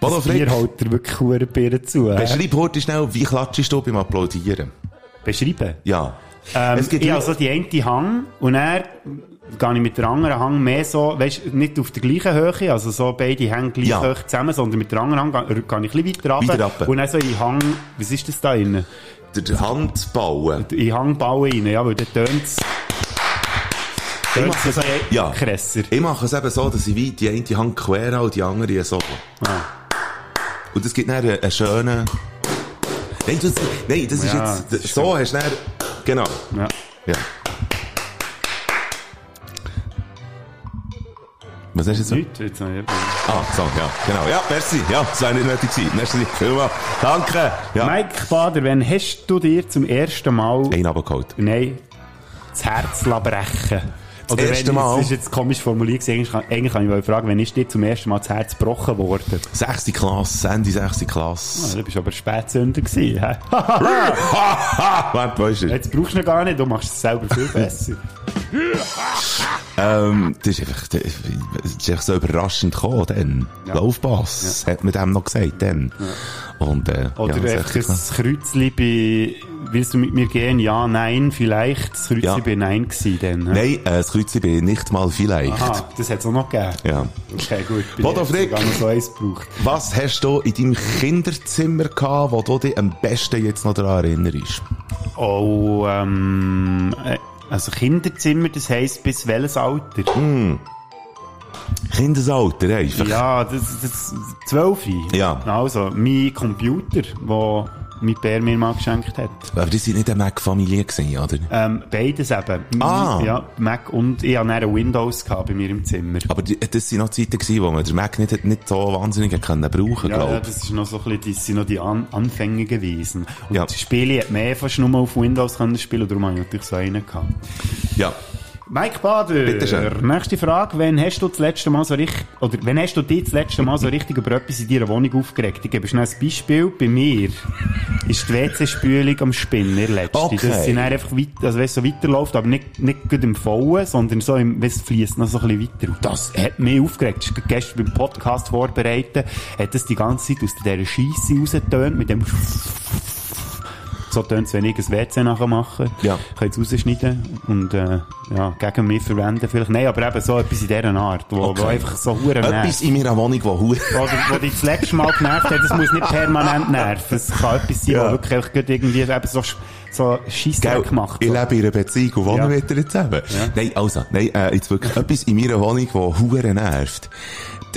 Bodo Hier Frick, hält dir wirklich hure Birnen zu. hä? beschreib heute schnell, wie klatschst du beim Applaudieren? Beschreiben? Ja. Ähm, Es gibt ich Leute- habe so die eine Hang und dann gehe ich mit der anderen Hang mehr so, weißt, nicht auf der gleichen Höhe, also so beide Hänge gleich Ja. hoch zusammen, sondern mit der anderen Hang gehe, gehe ich ein bisschen weiter runter. Und dann so in Hang, was ist das da innen? Der, der Handbauen. In Hang bauen rein, ja, weil dann tönt es, tönt mache es Ja. Ich mache es eben so, dass ich wie die eine Hand quer und die andere so. Ah. Und das gibt dann einen, einen schönen... Nein, das, nein, das ist Ja, jetzt... das ist so hast du dann... Genau. Ja. Ja. Was hast du jetzt? noch? Nicht, jetzt habe ich- Ah, so, ja, genau. Ja, merci. Ja, das wäre nicht nötig gewesen. Merci, vielmals. Danke. Ja. Mike Bader, wann hast du dir zum ersten Mal, Ein abgeholt. nein, das Herz brechen? Das wenn erste ich- Mal? Das ist jetzt komisch formuliert. Eigentlich eigentlich kann ich mal fragen, wann ist dir zum ersten Mal das Herz gebrochen worden? Sechste Klasse, Ende sechste Klasse. Ah, du bist aber Spätsünder gewesen, hä? *laughs* Er? Jetzt brauchst du ihn gar nicht, du machst es selber viel besser. *laughs* Ähm, das ist einfach, das ist einfach so überraschend gekommen, dann. Ja. Laufpass, hat man dem noch gesagt, dann. Und, äh, Oder ja, einfach ein Kreuzli bei, willst du mit mir gehen? Ja, nein, vielleicht. Das Kreuzli Ja. bei Nein gewesen dann. hä? Nein, äh, das Kreuzchen bin ich nicht mal vielleicht. Aha, das hat es auch noch gegeben. Ja. Okay, gut. Bin Bodo Frick. so eins gebraucht. Was hast du in deinem Kinderzimmer gehabt, wo du dich am besten jetzt noch daran erinnerst? Oh, ähm, äh, also Kinderzimmer, das heisst bis welches Alter? Kindesalter, einfach. Ja, das, das, zwölf. Ja. Also, mein Computer, wo mein Bär mir mal geschenkt hat. Aber die sind nicht eine Mac-Familie gewesen, oder? Ähm, beides eben. Ah. Ja, Mac und ich hatte dann Windows bei mir im Zimmer. Aber die, das sind noch Zeiten gewesen, wo man den Mac nicht, nicht so wahnsinnig können brauchen, Ja, glaub ja, das ist noch so ein bisschen, das sind noch die An Anfänge gewesen. Und Ja. die Spiele hat mehr fast nur auf Windows können spielen, darum habe ich natürlich so einen gehabt. Ja. Mike Bader, Bitte schön. nächste Frage. Wann hast du das letzte Mal so richtig, oder wenn hast du dich das letzte Mal so richtig über etwas in deiner Wohnung aufgeregt? Ich gebe schnell ein Beispiel. Bei mir ist die WC-Spülung am Spinnen, letzte. Okay. Das sind einfach weit, also wenn es so weiterläuft, aber nicht, nicht gut im Vollen, sondern so im, wenn es fließt noch so ein bisschen weiter. Und das hat mich aufgeregt. Das ist Gestern beim Podcast vorbereiten, hat das die ganze Zeit aus dieser Scheisse rausgetönt, mit dem so tönt wenn ich ein WC nachher mache. Ja. Ich kann jetzt rausschneiden und äh, ja, gegen mich verwenden vielleicht. Nein, aber eben so etwas in dieser Art, wo, Okay. wo einfach so hure Etwas nervt. in meiner Wohnung, wo hure Wo, wo dich das letzte Mal genervt hat, das muss nicht permanent nerven. Es kann etwas sein, Ja. wo wirklich irgendwie eben so, so Scheissdreck macht. Ich So. lebe in einer Beziehung und wohne Ja. mit ihr zusammen. Nein, also, nein, äh, jetzt wirklich etwas in meiner Wohnung, wo hure nervt.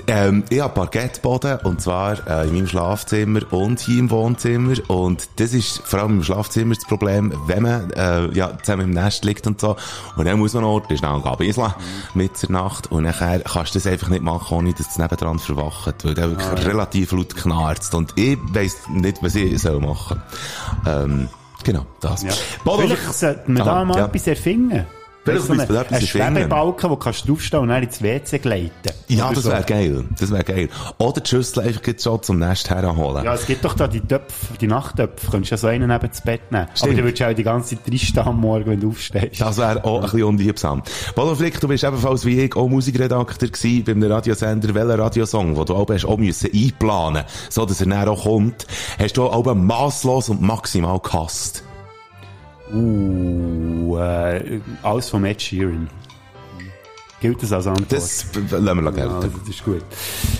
Ähm, ich habe Parkettboden, und zwar äh, in meinem Schlafzimmer und hier im Wohnzimmer. Und das ist vor allem im Schlafzimmer das Problem, wenn man äh, ja, zusammen im Nest liegt und so. Und dann muss man noch schnell gehen bisseln mit der Nacht. Und nachher kannst du das einfach nicht machen, ohne dass es nebendran verwacht, weil der wirklich relativ laut knarzt. Und ich weiss nicht, was ich soll machen. Ähm, genau, das. Ja. Bodo- Vielleicht sollten wir da mal ja. etwas erfinden. Vielleicht wir ein etwas ein. Schwebebalken, wo kannst du draufstehen und dann ins WC gleiten. Ja, das so. wäre geil. Das wäre geil. Oder die Schüssel einfach schon zum Nest herholen. Ja, es gibt doch da die Töpfe, die Nachttöpfe. Könntest du ja so einen neben das Bett nehmen. Stimmt. Aber dann würdest du auch die ganze Zeit drinstehen am Morgen, wenn du aufstehst. Das wäre auch ein bisschen unliebsam. Polo Flick, du bist ebenfalls wie ich auch Musikredakteur gewesen bei einem Radiosender. Welcher Radiosong, den du auch hast auch müssen einplanen so dass er dann auch kommt, hast du auch masslos und maximal gehasst. Uh, äh, alles vom Ed Sheeran. Gilt das als Antwort? Das lassen wir ja, gelten. das ist gut.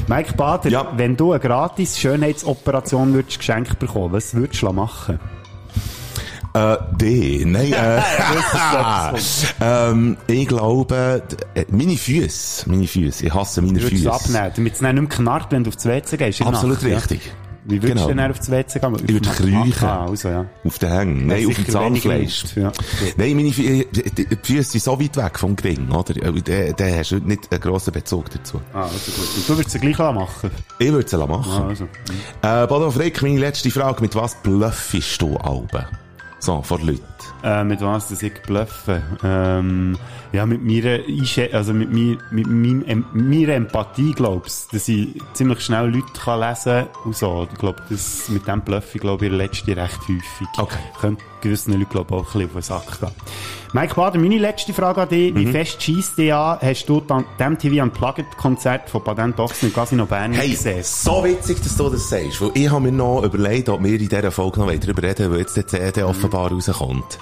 Mike Bader, Ja. wenn du eine gratis Schönheitsoperation würdest geschenkt bekommen, was würdest du machen? Äh, D. Nein, äh, *laughs* ähm, ich glaube, äh, meine Füße, meine Füße, ich hasse meine Würdest du Füße. abnehmen, damit es nicht mehr knarrt, wenn du aufs WC gehst? Absolut Nacht, ja? Wie würdest Genau. du denn auf das WC gehen? Ich würde kriechen. Ah, also, ja. Auf den Hängen. Nein, auf dem Zahnfleisch. Ja. Nein, meine die Füße sind so weit weg vom Gring, oder? Da, da hast du nicht einen grossen Bezug dazu. Ah, also gut. Und du würdest es gleich machen? Ich würde es machen. Ah, also. Äh, Bodo Frick, meine letzte Frage. Mit was bluffest du Alben? So, vor Leuten. Äh, mit was das ich bluffe? Ähm, ja, mit meiner, also mit, mir, mit meinem, em meiner Empathie, glaubst dass ich ziemlich schnell Leute kann lesen und so. Ich glaube, das, mit dem bluffe ich, glaube ich, in der letzten recht häufig. Okay. Könnte gewissen Leuten, glaube auch ein bisschen auf den Sack gehen. Mike Bader, meine letzte Frage an dich. Mhm. Wie fest schießt dich an? Hast du dem TV Unplugged-Konzert von Patent Ochsen im Casino Bern Hey, gesehen? so witzig, dass du das sagst. Weil ich habe mir noch überlegt, ob wir in dieser Folge noch weiter darüber reden, weil jetzt die CD offenbar rauskommt.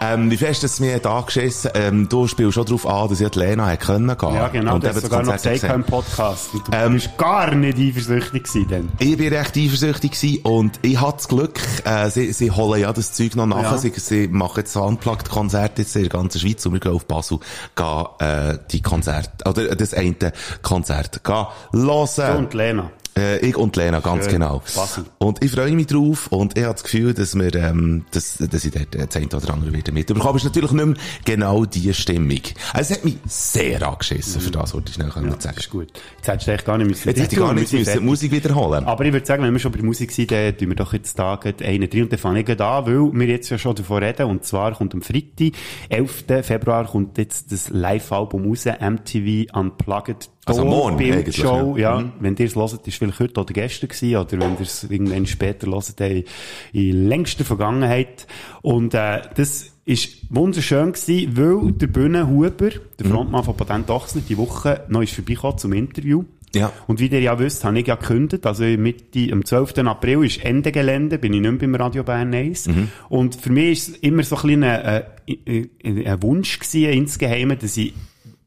Ähm, wie fest dass es mir hat angeschissen, ähm, du spielst schon darauf an, dass ich die Lena hätte können gehen. Ja, genau, Und du hast sogar noch gesagt im Podcast. Und du Ähm, bist gar nicht eifersüchtig gewesen dann. Ich bin recht eifersüchtig gewesen und ich hatte das Glück, äh, sie, sie holen ja das Zeug noch nach. Ja. Sie, sie machen jetzt so Unplugged-Konzerte in der ganzen Schweiz und wir gehen auf Basel, gehen, äh, die Konzerte, oder das eine Konzert, gehen hören. Du und Lena. Äh, ich und Lena, ganz Schön. genau. Basel. Und ich freue mich drauf und ich habe das Gefühl, dass wir, ähm, dass, dass ich dort das eine oder andere wieder mitbekomme. ist natürlich nicht mehr genau die Stimmung. Also, es hat mich sehr angeschissen, für das wollte ich schnell Ja, sagen. das ist gut. Jetzt hättest du echt gar nicht müssen. Jetzt hätte ich gar nicht müssen, die fertig. Musik wiederholen. Aber ich würde sagen, wenn wir schon bei der Musik sind, dann tun wir doch jetzt da gleich einen drin und dann fange ich an, weil wir jetzt ja schon davon reden. Und zwar kommt am Freitag, 11. Februar, kommt jetzt das Live-Album raus, MTV Unplugged. Also morgen eigentlich, Show, ja. ja. Wenn ihr es hört, ist vielleicht heute oder gestern gewesen, oder wenn ihr es irgendwann später hört, in, in längster Vergangenheit. Und, äh, das ist wunderschön gewesen, weil der Bühne Huber, der Mhm. Frontmann von Patent Ochsner, die Woche noch ist vorbeigekommen zum Interview. Ja. Und wie ihr ja wisst, habe ich ja gekündigt. Also Mitte, am 12. April ist Ende Gelände, bin ich nicht mehr beim Radio Bern 1. Mhm. Und für mich ist es immer so ein kleiner, äh, äh, ein Wunsch gewesen, insgeheim, dass ich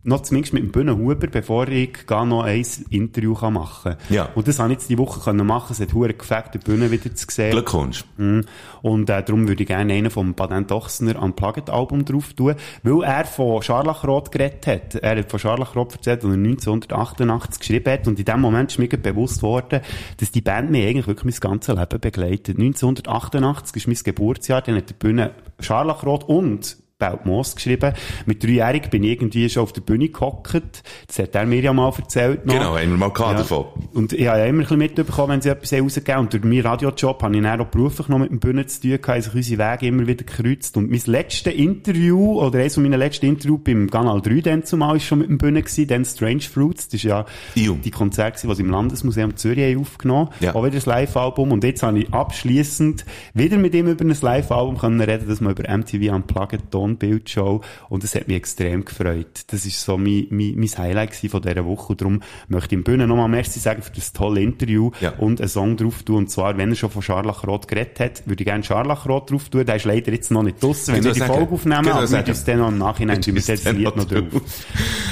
noch zumindest mit dem Bühne Huber, bevor ich gar noch ein Interview kann machen kann. Ja. Und das habe ich jetzt die Woche können machen. Es hat hure gefällt, die Bühne wieder zu sehen. Glückwunsch. Mhm. Und äh, darum würde ich gerne einen vom Patent Ochsner Unplugged Album drauf tun, weil er von Scharlachrot geredet hat. Er hat von Scharlachrot erzählt, als er 1988 geschrieben hat. Und in dem Moment ist mir bewusst worden, dass die Band mich eigentlich wirklich mein ganzes Leben begleitet. 1988 ist mein Geburtsjahr, dann hat die Bühne Scharlachrot und Belt Moos geschrieben. Mit dreijährig bin ich irgendwie schon auf der Bühne gehockt. Das hat er mir ja mal erzählt. Noch. Genau, haben wir mal gehabt davon. Und ich habe ja immer ein bisschen mitbekommen, wenn sie etwas rausgegeben haben. Und durch meinen Radiojob habe ich dann auch beruflich noch mit dem Bühnen zu tun gehabt, haben sich unsere Wege immer wieder gekreuzt. Und mein letztes Interview, oder eines von meinen letzten Interviews beim Kanal 3 dann zumal, ist schon mit dem Bühnen gewesen, dann Strange Fruits. Das ist ja Iu. die Konzerte, die sie im Landesmuseum Zürich haben aufgenommen Ja. Auch wieder das Live-Album. Und jetzt habe ich abschliessend wieder mit ihm über ein Live-Album können reden, dass wir über MTV Unplugged Tonbildshow. Und das hat mich extrem gefreut. Das ist so mein, mein, mein Highlight von dieser Woche. Und darum möchte ich im Bühnen nochmal Merci sagen für das tolle Interview Ja. und einen Song drauf tun. Und zwar, wenn er schon von Scharlachrot geredet hat, würde ich gerne Scharlachrot drauf tun. Der ist leider jetzt noch nicht draussen, wenn wir die sagen, Folge aufnehmen, aber wir es dann noch im Nachhinein, wir es das Lied noch drauf.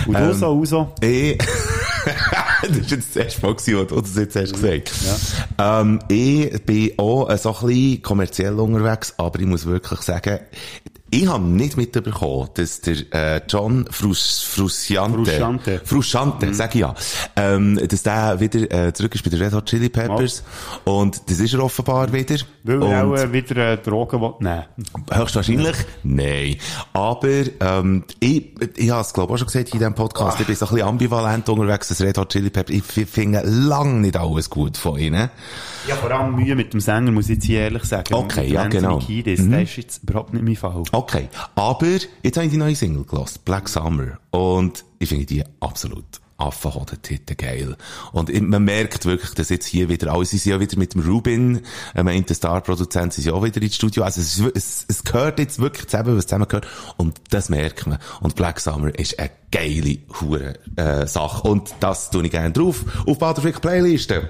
Und Ähm, Uso, Uso. Ich, *laughs* das ist jetzt das erste Mal gewesen, wo du das jetzt hast gesagt. Ähm, ich bin auch so ein bisschen kommerziell unterwegs, aber ich muss wirklich sagen, ich habe nicht mitbekommen, dass der äh, John Frus, Frusciante, Frusciante. Frusciante, Mhm. sag ich ja, ähm, dass der wieder äh, zurück ist bei den Red Hot Chili Peppers und das ist er offenbar wieder. Weil er auch äh, wieder äh, Drogen will. Nein. Höchstwahrscheinlich? Nein. Aber, ähm, ich, ich habe es, glaube ich, auch schon gesagt in diesem Podcast, ich bin so ein bisschen ambivalent unterwegs, das Red Hot Chili Peppers. Ich finde lang nicht alles gut von ihnen. Ja, vor allem Mühe mit dem Sänger, muss ich jetzt hier ehrlich sagen. Okay, ja, Anthony genau. Kiedis, Mhm. der ist jetzt überhaupt nicht mein Fall. Okay. Aber, jetzt habe ich die neue Single gelassen, Black Summer. Und ich finde die absolut Affenhoden-Titel geil. Und man merkt wirklich, dass jetzt hier wieder alles, sie sind ja wieder mit dem Rubin, äh, meint der Star-Produzent, sie sind ja auch wieder ins Studio. Also es, es, es gehört jetzt wirklich zusammen, was zusammen gehört. Und das merkt man. Und Black Summer ist eine geile, hure, äh, Sache. Und das tue ich gerne drauf, auf Baderfrick Playliste.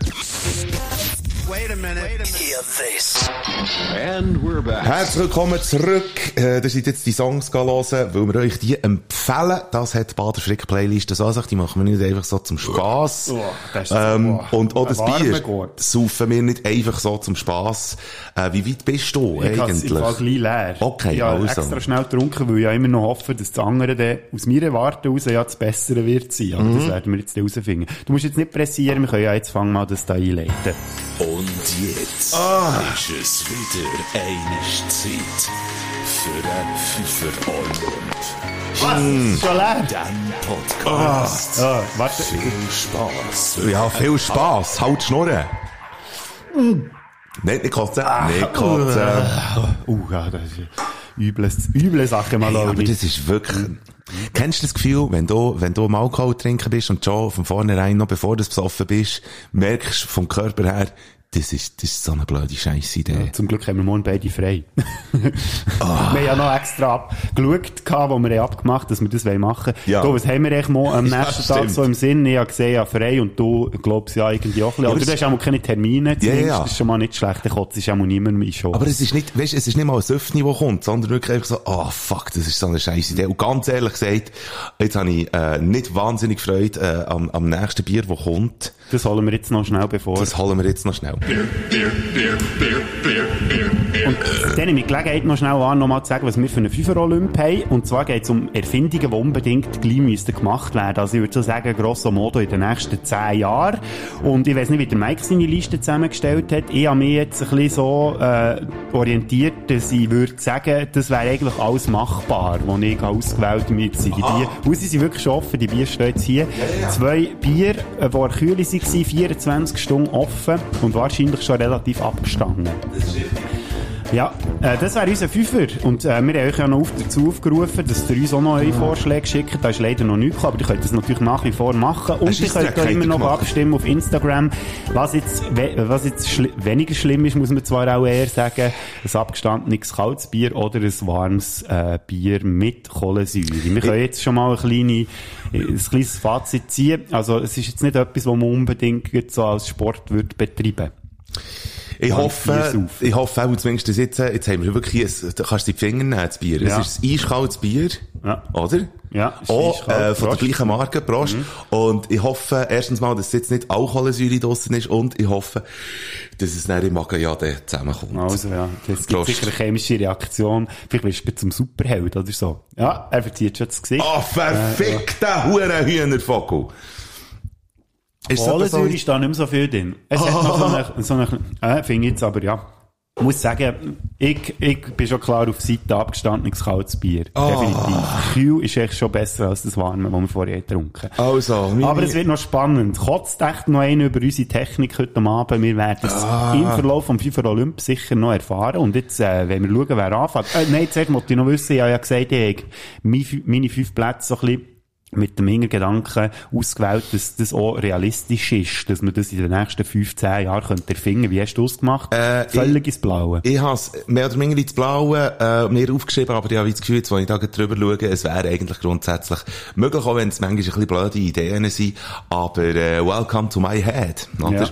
Wait a minute. Hear this. And we're back. Herzlich willkommen zurück. Äh, ihr seid jetzt die Songs hören, weil wir euch die empfehlen. Das hat die Bader-Frick Playlist so an sich. Die machen wir nicht einfach so zum Spass. Oh, das ist ähm, so- und auch das Bier saufen wir nicht einfach so zum Spass. Äh, wie weit bist du Ich eigentlich? im Fall gleich leer. Okay, ich habe also. extra schnell getrunken, weil ich ja immer noch hoffe, dass das andere dann aus meiner Warte raus ja das Bessere wird sein. Aber Mhm. das werden wir jetzt herausfinden. Du musst jetzt nicht pressieren, wir können ja jetzt fangen mal das da einleiten. Und jetzt ist es wieder eine Zeit für einen Fünfer Olymp. Schon leer? Dem Podcast. Ah, warte. Viel Spaß. Ja, viel Spass. Halt die Schnurren. Nicht, nicht kotzen. Nicht kotzen. Uh, ja, das ist übles, üble Sache mal Hey, aber das ist wirklich... Kennst du das Gefühl, wenn du, wenn du am Alkohol trinken bist und schon von vornherein, noch bevor du besoffen bist, merkst vom Körper her, das ist, das ist so eine blöde Scheiß-Idee. Zum Glück haben wir morgen beide frei. *laughs* Ah. Wir haben ja noch extra abgeschaut, wo wir haben abgemacht dass wir das machen wollen. Ja. Du, was haben wir eigentlich mal am *laughs* Ja, nächsten Tag stimmt. so im Sinn? Ich habe gesehen, ja, frei und du glaubst ja irgendwie auch ein bisschen. aber Oder du hast auch mal keine Termine, Ja, ja. Das ist schon mal nicht schlecht. Der Kotz ist auch mal niemandem in Show. Aber es ist nicht, weißt, es ist nicht mal ein Süffni, der kommt, sondern wirklich einfach so, ah, fuck, das ist so eine scheiß Idee. Und ganz ehrlich gesagt, jetzt habe ich, äh, nicht wahnsinnig Freude, äh, am, am nächsten Bier, das kommt. Das holen wir jetzt noch schnell bevor. Das holen wir jetzt noch schnell. Und dann nehme ich die Gelegenheit noch schnell an, nochmal zu sagen, was wir für einen Fünfer-Olymp haben. Und zwar geht es um Erfindungen, die unbedingt gleich müssten gemacht werden. Also ich würde so sagen, grosso modo in den nächsten zehn Jahren. Und ich weiß nicht, wie der Mike seine Liste zusammengestellt hat. Ich habe mich jetzt ein bisschen so äh, orientiert, dass ich würde sagen, das wäre eigentlich alles machbar, was ich ausgewählt habe mit die Bier. Und sind wirklich offen, die Bier stehen jetzt hier. Zwei Bier, äh, die der Kühle waren, 24 Stunden offen und wahrscheinlich schon relativ abgestanden. Ja, äh, das wäre unser Fünfer. Und äh, wir haben euch ja noch auf, dazu aufgerufen, dass ihr uns auch noch eure Vorschläge schickt. Da ist leider noch nichts gekommen, aber ihr könnt das natürlich nach wie vor machen. Und Hast ihr könnt da immer noch gemacht? abstimmen auf Instagram. Was jetzt, was jetzt schli weniger schlimm ist, muss man zwar auch eher sagen, ein abgestandenes kaltes Bier oder ein warmes äh, Bier mit Kohlensäure. Wir können jetzt schon mal ein, kleine, ein kleines Fazit ziehen. Also es ist jetzt nicht etwas, was man unbedingt jetzt so als Sport würde betreiben Ich Ja, hoffe, ich hoffe auch zumindest, dass jetzt, äh, jetzt haben wir wirklich, ein, da kannst du die Finger nehmen, das Bier. Ja. Es ist ein eiskaltes Bier. Ja. Oder? Ja, Auch, äh, von Prost. der gleichen Marke, Prost. Und ich hoffe, erstens mal, dass jetzt nicht Alkoholsäure draussen ist und ich hoffe, dass es dann im Magen ja dann zusammenkommt. Also ja, das gibt sicher eine chemische Reaktion. Vielleicht bist du zum Superheld oder so. Ja, er verzieht schon das Gesicht. Ah, verfickter Hurenhühnervogel. Ist Kohlensäure ist da nicht mehr so viel drin. Es hat noch so eine, *laughs* so eine äh, finde ich jetzt aber ja. Ich muss sagen, ich, ich bin schon klar auf Seite abgestandenes kaltes Bier. Definitiv. Kühl ist echt schon besser als das warme, das wir vorher getrunken haben. Also, Aber es wird noch spannend. Kotzt echt noch einen über unsere Technik heute Abend. Wir werden es im Verlauf vom FIFA Olymp sicher noch erfahren. Und jetzt, äh, wenn wir schauen, wer anfängt. Äh, nein, zuerst wollte ich noch wissen, ich habe ja gesagt, ich habe meine fünf Plätze so ein bisschen mit dem Hintergedanken ausgewählt, dass das auch realistisch ist, dass man das in den nächsten 15 Jahren könnte erfinden. Wie hast du das gemacht? Äh, Völlig ins Blaue. Ich habe es mehr oder weniger ins Blaue äh, mir aufgeschrieben, aber ich habe das Gefühl, jetzt, wenn ich da drüber schaue, es wäre eigentlich grundsätzlich möglich, auch wenn es manchmal ein bisschen blöde Ideen sind, aber äh, welcome to my head. Oder?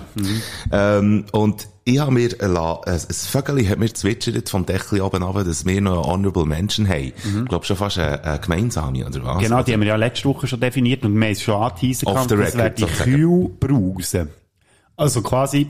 Ja, Ähm, und ich habe mir, äh, äh, ein Vögel hat mir zwitschert vom Deckel oben runter, dass wir noch Honorable Menschen haben. Ich glaube schon fast eine, eine gemeinsame, oder was? Genau, die haben wir ja letzte Woche schon definiert und wir haben es schon the Das wäre die. Kühlbrause. Also quasi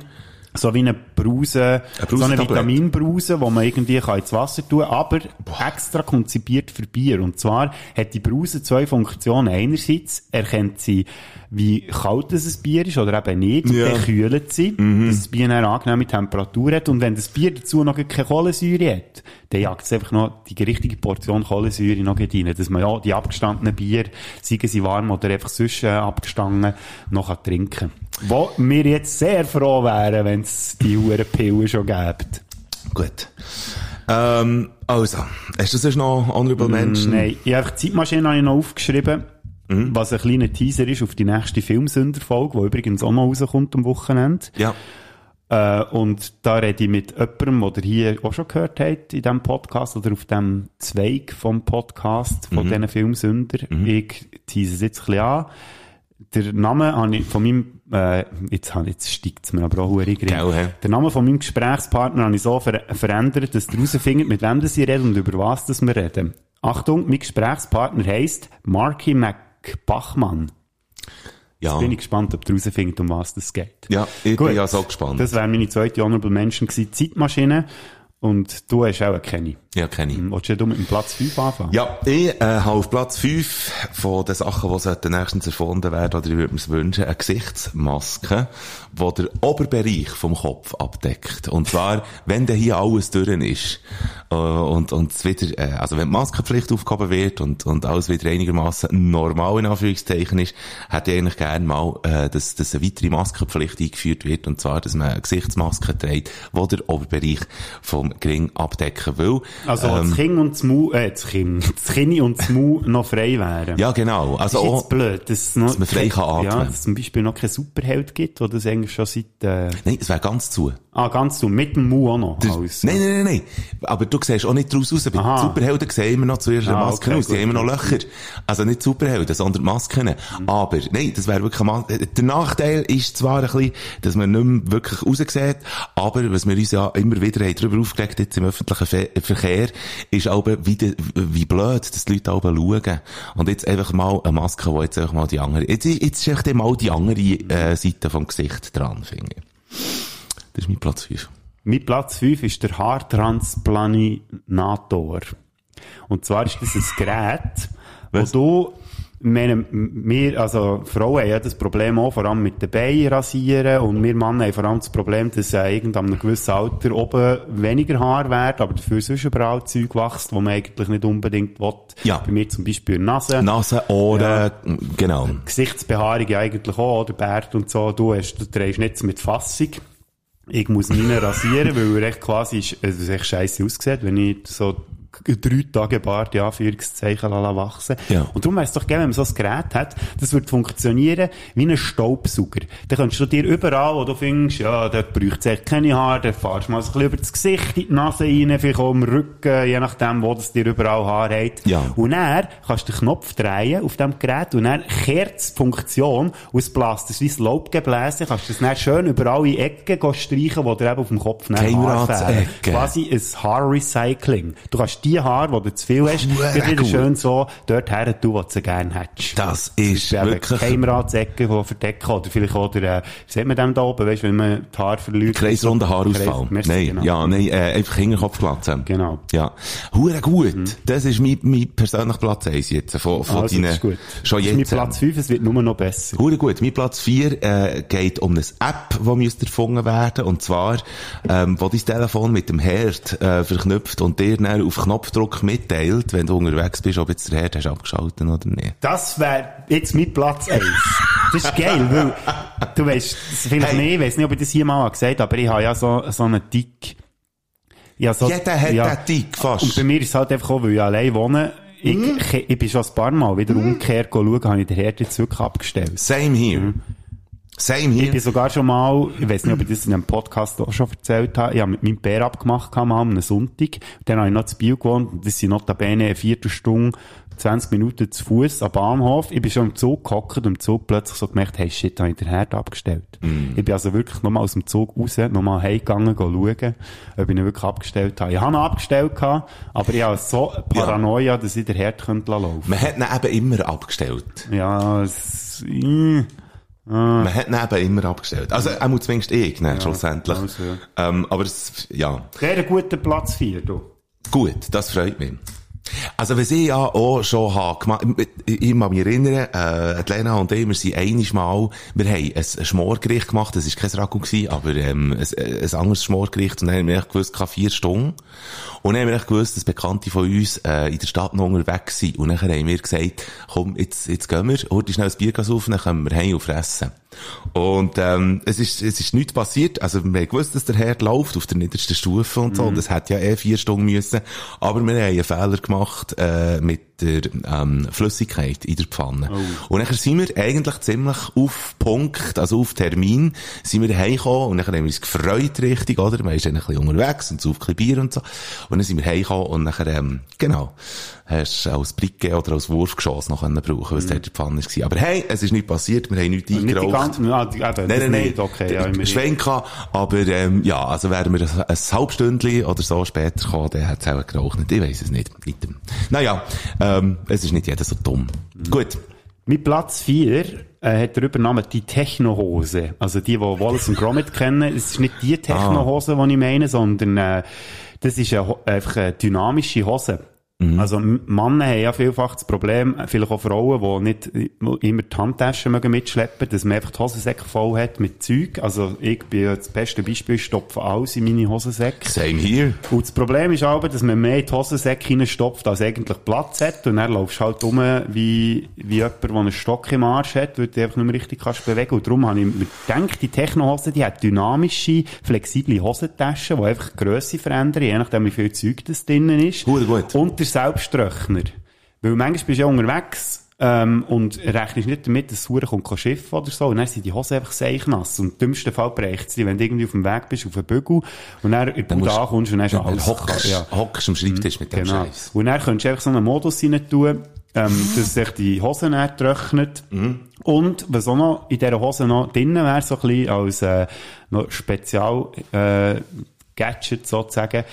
so wie eine Brause, so eine. Vitaminbrause, wo man irgendwie kann ins Wasser tun kann, aber extra konzipiert für Bier. Und zwar hat die Brause zwei Funktionen. Einerseits erkennt sie, wie kalt es ein Bier ist oder eben nicht, Ja. dann kühlt sie, dass das Bier eine angenehme Temperatur hat. Und wenn das Bier dazu noch keine Kohlensäure hat, dann jagt es einfach noch die richtige Portion Kohlensäure noch rein, dass man ja die abgestandenen Bier, seien sie warm oder einfach sonst äh, abgestanden, noch trinken kann. Wo wir jetzt sehr froh wären, wenn es die Huren Pillen schon gibt. Gut. Ähm, also, hast du sonst noch Honorable Menschen? Nein, ich habe die Zeitmaschine habe noch aufgeschrieben, Mhm. was ein kleiner Teaser ist auf die nächste Filmsünderfolge, die übrigens auch noch rauskommt am Wochenende. Ja. Äh, und da rede ich mit jemandem, der hier auch schon gehört hat, in diesem Podcast oder auf dem Zweig vom Podcast von diesen Filmsünder. Ich tease es jetzt ein bisschen an. Der Name habe ich von meinem, äh, jetzt, jetzt steigt es mir aber auch rein. Gell? Der Name von meinem Gesprächspartner habe ich so ver verändert, dass ihr herausfindet, mit wem das rede und über was das wir reden. Achtung, mein Gesprächspartner heisst Marky McBachmann. Ja. Bin ich gespannt, ob ihr herausfindet, um was das geht. Ja, ich Gut. bin ja so gespannt. Das wäre meine zweite Honorable Mention gewesen, Zeitmaschine. Und du hast auch keine. Ja, kenne ich. Wolltest du mit dem Platz 5 anfangen? Ja, ich äh, habe auf Platz 5 von den Sachen, die sollten nächstens erfunden werden, oder ich würde mir es wünschen, eine Gesichtsmaske, die den Oberbereich vom Kopf abdeckt. Und zwar, *laughs* wenn da hier alles durch ist, äh, und, und wieder, äh, also wenn die Maskenpflicht aufgehoben wird und, und alles wieder einigermaßen normal in Anführungszeichen ist, hätte ich eigentlich gerne mal, äh, dass, dass eine weitere Maskenpflicht eingeführt wird, und zwar, dass man eine Gesichtsmaske trägt, die den Oberbereich vom Gring abdecken will. Also, Ähm, das Kinn und das Mu, äh, das Kinn, das *laughs* Kinn und das Mu noch frei wären. ja, genau. Das Also ist auch, jetzt blöd, dass, noch dass man frei kann atmen. Ja, dass es zum Beispiel noch keinen Superheld gibt, der das eigentlich schon seit, äh, nein, es wäre ganz zu. ah, ganz so, mit dem Mu auch noch. Der, alles. nein, nein, nein, nein. Aber du siehst auch nicht draus raus. Bei Aha. Superhelden sehen immer noch zuerst eine Ah, Maske okay, aus. Die haben immer noch. Löcher. Also nicht Superhelden, sondern Masken. Mhm. Aber, nein, das wäre wirklich mal, der Nachteil ist zwar ein bisschen, dass man nicht mehr wirklich raussieht, aber was wir uns ja immer wieder haben darüber aufgeregt jetzt im öffentlichen Fe Verkehr, ist aber, wie, de, wie blöd, dass die Leute alle schauen. Und jetzt einfach mal eine Maske, die jetzt einfach mal die andere, jetzt, jetzt ist echt mal die andere, äh, Seite vom Gesicht dran, finde ich. Das ist mein Platz 5. Mein Platz 5 ist der Haartransplanator. Und zwar ist das ein Gerät, wo du, meine, wir, also Frauen haben ja das Problem auch, vor allem mit den Beinen rasieren und wir Männer haben vor allem das Problem, dass äh, irgendwann einem gewissen Alter oben weniger Haar werden, aber dafür sonst überall Zeug wächst, wo man eigentlich nicht unbedingt will. Ja. Bei mir zum Beispiel Nase. Nase, Ohren, genau. Gesichtsbehaarung ja eigentlich auch, oder Bart und so. Du hast, du drehst nicht mit Fassung. Ich muss meine rasieren, *laughs* weil er echt quasi ist, also echt scheisse aussieht, wenn ich so drei Tage Bart, ja, Anführungszeichen, lassen wachsen. Ja. Und darum wäre es doch gerne, wenn man so ein Gerät hat, das würde funktionieren wie ein Staubsauger. Dann könntest du dir überall, wo du findest, ja, dort bräuchte es echt keine Haare, dann fahrst du mal so ein bisschen über das Gesicht, in die Nase rein, vielleicht auch im Rücken, je nachdem, wo das dir überall Haar hat. Ja. Und dann kannst du den Knopf drehen auf dem Gerät und dann kehrt die Funktion und es bläst das wie das Laubgebläse, kannst du das dann schön überall in Ecken streichen, wo dir eben auf dem Kopf dann Haar fehlen. Geheimratsecken. Quasi ein Haarrecycling. Du kannst die Haare, die du zu viel hast, wieder schön so dort her tun, wo du gerne hättest. Das ist eben wirklich Geheimratsecken, die verdecken, oder vielleicht auch der, äh, wie sagt man dem da oben, weißt du, wenn man die Haare verliert. kreisrunder Haarausfall. Kreis- nein, genau. ja, nein, äh, einfach Hinterkopfglatze. Genau. Ja. Hure gut. Das ist mein, mein persönlicher Platz 1 jetzt, von, von Also, deinen, das ist gut. schon das ist jetzt. mein Platz 5, es wird nur noch besser. Hure gut. Mein Platz 4 äh, geht um eine App, die müsste erfunden werden. Und zwar, ähm, wo dein Telefon mit dem Herd äh, verknüpft und dir dann auf Knopfdruck mitteilt, wenn du unterwegs bist, ob jetzt der Herd hast abgeschaltet oder nicht. Das wäre jetzt mein Platz 1. Das ist geil, weil du weißt, vielleicht Hey. nicht, ich weiss nicht, ob ich das hier mal gesagt habe, aber ich habe ja so, so einen Tick. Ja, so, Jeder hat den Tick, fast. Und bei mir ist es halt einfach auch, weil ich allein wohne, ich, Mhm. ich, ich bin schon ein paar Mal wieder umgekehrt schauen, habe ich den Herd jetzt wirklich abgestellt. Same here. Same Ich here. bin sogar schon mal, ich weiß nicht, ob ich das in einem Podcast auch schon erzählt habe, ich habe mit meinem Bär abgemacht am einem Sonntag. Dann habe ich noch zu Biel gewohnt, und das sind notabene eine Viertelstunde, 20 Minuten zu Fuß am Bahnhof. Ich bin schon im Zug gehockt und im Zug plötzlich so gemerkt, hey shit, habe ich den Herd abgestellt. Ich bin also wirklich nochmal aus dem Zug raus, nochmal heimgegangen, schauen, ob ich ihn wirklich abgestellt habe. Ich habe ihn abgestellt gehabt, aber ich habe so Paranoia, dass ich den Herd könnte laufen. Man hat ihn eben immer abgestellt. Ja, es, äh, Man hat ihn eben immer abgestellt. Also, er muss zumindest ich, ne, schlussendlich. also, ja. ähm, aber es, ja. sehr guter Platz 4, du. Gut, das freut mich. Also, was ich ja auch schon habe gemacht, ich, ich mag mich erinnern, äh, Lena und ich, wir sind einiges Mal, wir haben ein, Schmorgericht gemacht, das war kein Ragu aber, ähm, ein, ein anderes Schmorgericht, und dann haben wir echt gewusst, gehabt, vier Stunden. Und dann haben wir echt gewusst, dass Bekannte von uns, äh, in der Stadt noch unterwegs sind. Und dann haben wir gesagt, komm, jetzt, jetzt gehen wir, heute schnell ein Bier saufen, dann können wir heim und fressen. Und, ähm, es ist, es ist nichts passiert. Also, wir haben gewusst, dass der Herd läuft auf der niedersten Stufe und so. Und es hat ja eh vier Stunden müssen. Aber wir haben einen Fehler gemacht, äh, mit der, ähm, Flüssigkeit in der Pfanne. Und dann sind wir eigentlich ziemlich auf Punkt, also auf Termin, sind wir heimgekommen und dann haben wir uns gefreut richtig, oder? Man ist dann ein bisschen unterwegs und so auf Bier und so. Und dann sind wir heimgekommen und dann, ähm, genau, hast du als Bricke oder als Wurfgeschoss noch können brauchen, weil es dort in der Pfanne war. Aber hey, es ist nicht passiert, wir haben nichts Nicht die eingeraucht. ganzen, ah, die, das Nein, nein, nein. nicht, okay, ja, immerhin. Schwenk gehabt, aber ähm, ja, also wären wir ein, ein halbes Stündchen oder so später gekommen, dann hat es auch geraucht. Ich weiß es nicht. Nicht. Naja, ähm, es ist nicht jeder so dumm. Gut. Mit Platz 4 äh, hat er übernommen die Technohose. Also die, die Wallace und Gromit *laughs* kennen. Es ist nicht die Technohose, die ich meine, sondern äh, das ist eine, einfach eine dynamische Hose. Also M- Männer haben ja vielfach das Problem, vielleicht auch Frauen, die nicht immer die Handtaschen mögen mitschleppen, dass man einfach die Hosensäcke voll hat mit Zeug. Also ich bin ja das beste Beispiel, ich stopfe alles in meine Hosensäcke. Same here. Und das Problem ist aber, dass man mehr in die Hosensäcke reinstopft, als eigentlich Platz hat. Und dann laufst du halt rum wie, wie jemand, der einen Stock im Arsch hat, weil du dich einfach nicht mehr richtig kannst bewegen. Und darum habe ich mir gedacht, die Technohose, die hat dynamische, flexible Hosentaschen, die einfach die Grösse verändern, je nachdem, wie viel Zeug das drinnen ist. Gut, gut. Und der Selbsttröchner. Weil manchmal bist du ja unterwegs, ähm, und rechnest nicht damit, dass es hure kommt kein Schiff oder so, und dann sind die Hosen einfach seichnass. Und im dümmsten Fall bricht sie, wenn du irgendwie auf dem Weg bist, auf den Bügel, und dann in Dann Bude ankommst, und dann ist alles, hockst, ja. hockst am Schreibtisch mit dem Genau. Scheiß. Und dann könntest du einfach so einen Modus rein tun, ähm, *laughs* dass sich die Hose dann trocknet. Und was auch noch in dieser Hose noch drinnen wäre, so ein bisschen als äh, noch Spezial äh, Gadget sozusagen,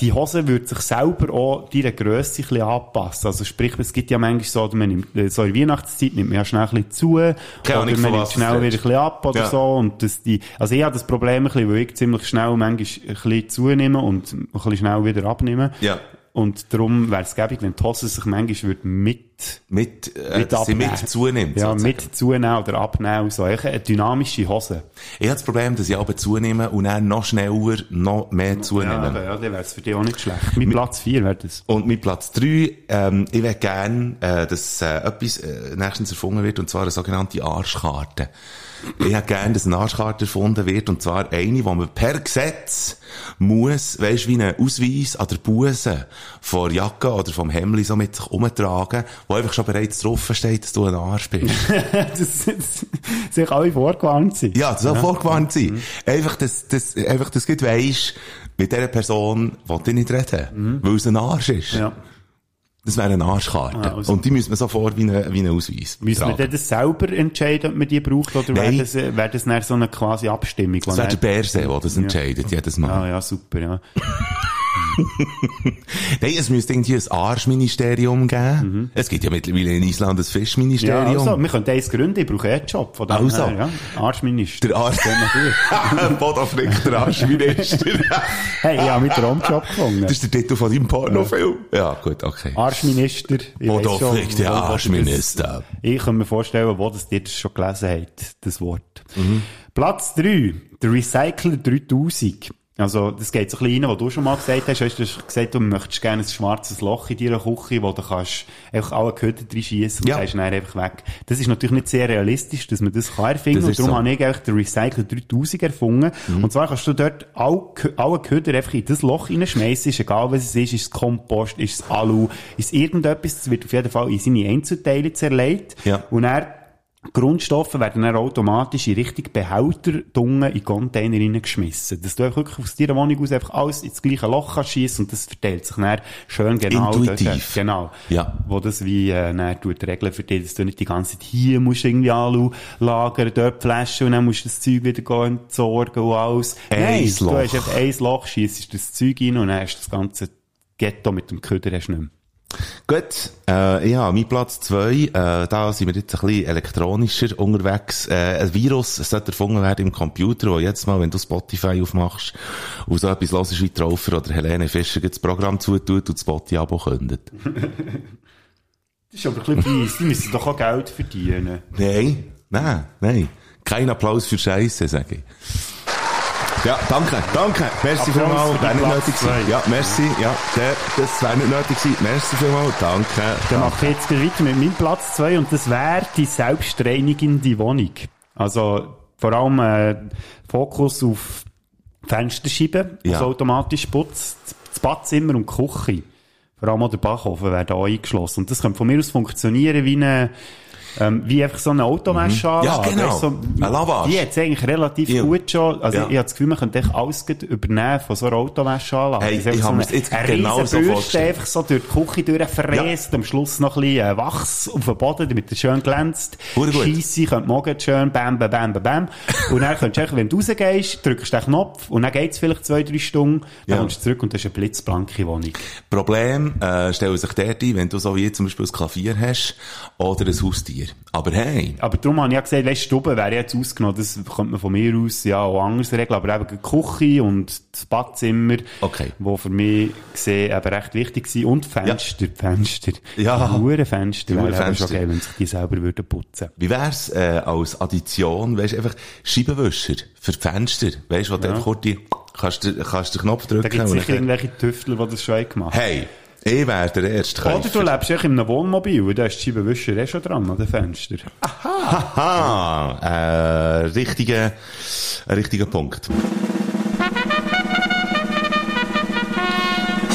die Hose würde sich selber auch deiner Grösse ein bisschen anpassen. Also sprich, es gibt ja manchmal so, man nimmt, äh, so in der Weihnachtszeit nimmt man ja schnell ein bisschen zu, Keine oder Ahnung, man nimmt schnell wieder ein bisschen ab oder Ja. so. Und das die, also ich habe das Problem ein bisschen, weil ich ziemlich schnell manchmal ein bisschen zunehme und ein bisschen schnell wieder abnehme. Ja. Und darum wäre es gäbig, wenn die Hose sich manchmal würde mit, Mit, äh, mit abnehmen. mit zunimmt. Ja, sozusagen. mit zunehmen oder abnehmen. So, eine dynamische Hose. Ich habe das Problem, dass ich aber zunehme und dann noch schneller, noch mehr Ja, zunehme. aber ja, dann wäre es für dich auch nicht schlecht. Mit Platz 4 wäre das. Und mit Platz drei, ähm, ich wäre gern, äh, dass äh, etwas äh, nächstens erfunden wird, und zwar eine sogenannte Arschkarte. Ich hätte gern, dass eine Arschkarte erfunden wird, und zwar eine, wo man per Gesetz muss, weisst wie einen Ausweis an der Busen von der Jacke oder vom Hemli so mit sich umtragen, wo einfach schon bereits drauf steht, dass du ein Arsch bist. *laughs* das, das, sich alle vorgewarnt sind. Ja, das soll vorgewarnt sein. Einfach, dass, dass, einfach, dass du weisst, mit dieser Person will ich nicht reden, weil es ein Arsch ist. Ja. Das wäre eine Arschkarte. Ah, also- Und die müssen wir sofort wie einen wie einen Ausweis Müssen wir tragen. denn das selber entscheiden, ob man die braucht, oder wäre das, äh, wäre das so eine quasi Abstimmung? Das wäre der Bärse, der das entscheidet, jedes Mal. Ah, ja, super, ja. *laughs* Nein, es müsste irgendwie ein Arschministerium geben. Es gibt ja mittlerweile in Island ein Mhm. Ja, Fischministerium. also, wir können eins gründen, ich brauche einen Job. Von dem Also. ja. Arschminister. Der Arsch. *laughs* Bodo Frick, der Arschminister. *laughs* Hey, ich habe mit der Job gefunden. das ist der Titel von deinem Pornofilm. Ja, gut, okay. Arschminister. Ich Bodo weiss schon, Frick, der Arschminister. Ich kann mir vorstellen, wo das dir das schon gelesen hat, das Wort. Mhm. Platz 3. Der Recycler 3000. Also, das geht so ein bisschen rein, was du schon mal gesagt hast. Hast du hast gesagt, du möchtest gerne ein schwarzes Loch in deiner Küche, wo du kannst einfach alle Köder reinschiessen und Ja. ist dann einfach weg. Das ist natürlich nicht sehr realistisch, dass man das kann erfinden. Das Und darum so. habe ich eigentlich den Recycler 3000 erfunden. Und zwar kannst du dort alle, alle Köder einfach in das Loch reinschmeißen, ist egal was es ist, ist es Kompost, ist es Alu, ist es irgendetwas, das wird auf jeden Fall in seine Einzelteile zerlegt. Ja. Und er Grundstoffe werden dann automatisch in Richtung Behälter dunge in Container reingeschmissen. Dass du einfach wirklich aus deiner Wohnung aus einfach alles ins gleiche Loch schiessen und das verteilt sich dann schön genau Intuitiv. dort. Genau. Ja. Wo das wie, äh, dann tut regeln für dich, dass du nicht die ganze Zeit hier musst irgendwie Alu lagern, dort Flaschen und dann musst du das Zeug wieder gehen entsorgen und alles. Ein Loch. du hast einfach ein Loch, schiessest das Zeug rein und dann hast du das ganze Ghetto mit dem Köder hast nicht mehr. Gut, äh, ja, mein Platz zwei, äh, da sind wir jetzt ein bisschen elektronischer unterwegs. Äh, ein Virus sollte erfunden werden im Computer, wo jetzt mal, wenn du Spotify aufmachst und so etwas hörst wie Traufer oder Helene Fischer, das Programm zutut und das Spotify-Abo kündet. *laughs* Das ist aber ein bisschen fies. Die müssen doch auch Geld verdienen. Nein, nein, nein. Kein Applaus für Scheiße, sage ich. Ja, danke, danke. Merci Applaus vielmals. für Wäre nicht nötig gewesen. Ja, merci. Ja, der, das wäre nicht nötig gewesen. Merci vielmals. Danke. Dann mache ich jetzt weiter mit meinem Platz 2 und das wäre die selbstreinigende Wohnung. Also vor allem äh, Fokus auf Fensterscheiben, Ja. das automatisch putzt, das Badzimmer und die Küche. Vor allem auch der Backofen wäre da eingeschlossen. Und das könnte von mir aus funktionieren wie eine ähm, wie einfach so eine Autowäscheanlage. Ja, genau. Du, Eine Lavage. Die hat eigentlich relativ Ja. gut schon. Also Ja. ich, ich habe das Gefühl, man könnte echt alles übernehmen von so einer Autowäscheanlage. Hey, ich so habe eine- mir's jetzt genau so vorgestellt. einfach so durch die Küche durchfräst, am Schluss noch ein bisschen äh, Wachs auf den Boden, damit er schön glänzt. Scheisse, könnt morgen schön, bam, bam, bam, bam. Und dann könntest du einfach, wenn du rausgehst, drückst den Knopf und dann geht's vielleicht zwei, drei Stunden, dann Ja. kommst du zurück und das ist eine blitzblanke Wohnung. Problem äh, stellen sich dort ein, wenn du so wie zum Beispiel ein Klavier hast oder ein Haustier. Bier. Aber hey, Aber darum habe ich ja gesagt, weißt, Stube wäre jetzt ausgenommen, das könnte man von mir aus ja auch anders regeln, aber eben die Küche und das Badzimmer, Okay. wo für mich gesehen eben recht wichtig sind, und Fenster, die Fenster. Ja. Die Uhrenfenster, Die wäre Uhrenfenster. schon geil, wenn sich die selber würden putzen. wie wär's äh, als Addition, weißt einfach Scheibenwischer für die Fenster, weißt, wo du einfach kurz die, kannst, du- kannst den Knopf drücken Da gibt es und sicher irgendwelche Tüftler, die das schon gemacht haben. Hey, ich wäre der erste Oder du Käufer. lebst echt in einem Wohnmobil, und da ist die Scheibenwischer eh schon dran an den Fenstern. Haha, äh, richtiger, richtiger Punkt.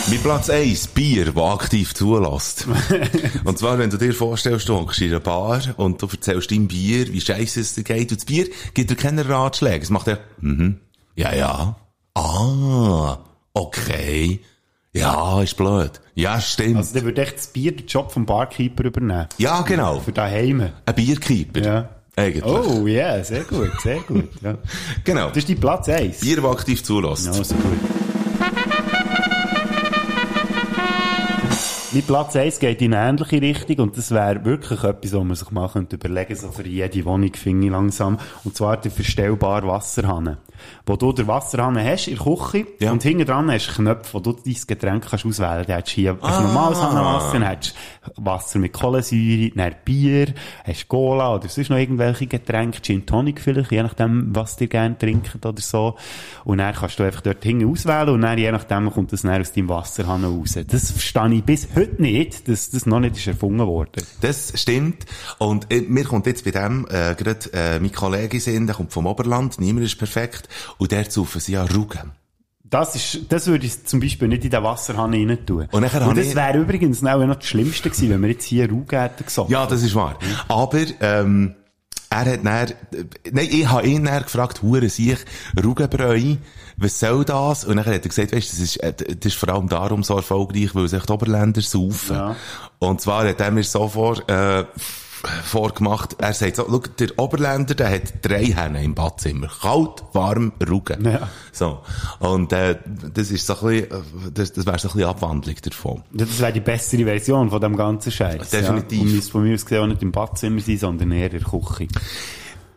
Mit Platz 1, Bier, das aktiv zulässt. *laughs* und zwar, wenn du dir vorstellst, du hockst in einer Bar und du erzählst deinem Bier, wie scheiße es dir geht. Und das Bier gibt dir keine Ratschläge. Es macht er, mhm, ja, ja, ah, okay, ja, ist blöd. Ja, stimmt. Also, dann würde echt das Bier den Job vom Barkeeper übernehmen. ja, genau. Für daheim. Ein Bierkeeper. Ja. Eigentlich. Oh, ja, yeah, sehr gut, sehr gut. Ja. *laughs* Genau. Das ist die Platz 1. Bier, das aktiv zulässt. Ja, also gut. Mein Platz 1 geht in eine ähnliche Richtung und das wäre wirklich etwas, was man sich mal könnte überlegen so für jede Wohnung finde ich langsam. Und zwar der verstellbare Wasserhahn. Wo du den Wasserhahn hast in der Küche Ja. und hinten dran hast du Knöpfe, wo du dein Getränk kannst auswählen kannst. Da hast du hier ein normales Hahnenwasser, dann hast du Wasser mit Kohlensäure, dann Bier, hast Cola oder sonst noch irgendwelche Getränke, Gin Tonic vielleicht, je nachdem, was dir gerne trinkt oder so. Und dann kannst du einfach dort hinten auswählen und dann je nachdem kommt das dann aus deinem Wasserhahn raus. Das verstehe ich bis heute nicht, dass das noch nicht ist erfunden worden. Das stimmt. Und äh, mir kommt jetzt bei dem äh, gerade äh, mein Kollege sind, der kommt vom Oberland, niemand ist perfekt. Und der saufen sie ja Rugen. Das ist, das würde ich zum Beispiel nicht in den Wasserhahn rein tun. Und nachher und das ich- wäre übrigens auch noch das Schlimmste gewesen, wenn wir jetzt hier Ruge hätten gesagt. Ja, das ist wahr. Aber ähm, er hat dann, nein, ich habe ihn dann gefragt, hure sich Rugenbräu, was soll das? Und dann hat er gesagt, weißt, das ist, äh, das ist vor allem darum so erfolgreich, weil sich die Oberländer saufen. Ja. Und zwar hat er mir so vor, äh, vorgemacht, er sagt so, schau, der Oberländer, der hat drei Hähne im Badzimmer. Kalt, warm, Rugen. Ja. So. Und, äh, das ist so ein bisschen, äh, das, das wäre so ein bisschen Abwandlung davon. Das wäre die bessere Version von dem ganzen Scheiß. Definitiv. Ja. Und müsste von mir aus gesehen auch nicht im Badzimmer sein, sondern eher in der Küche.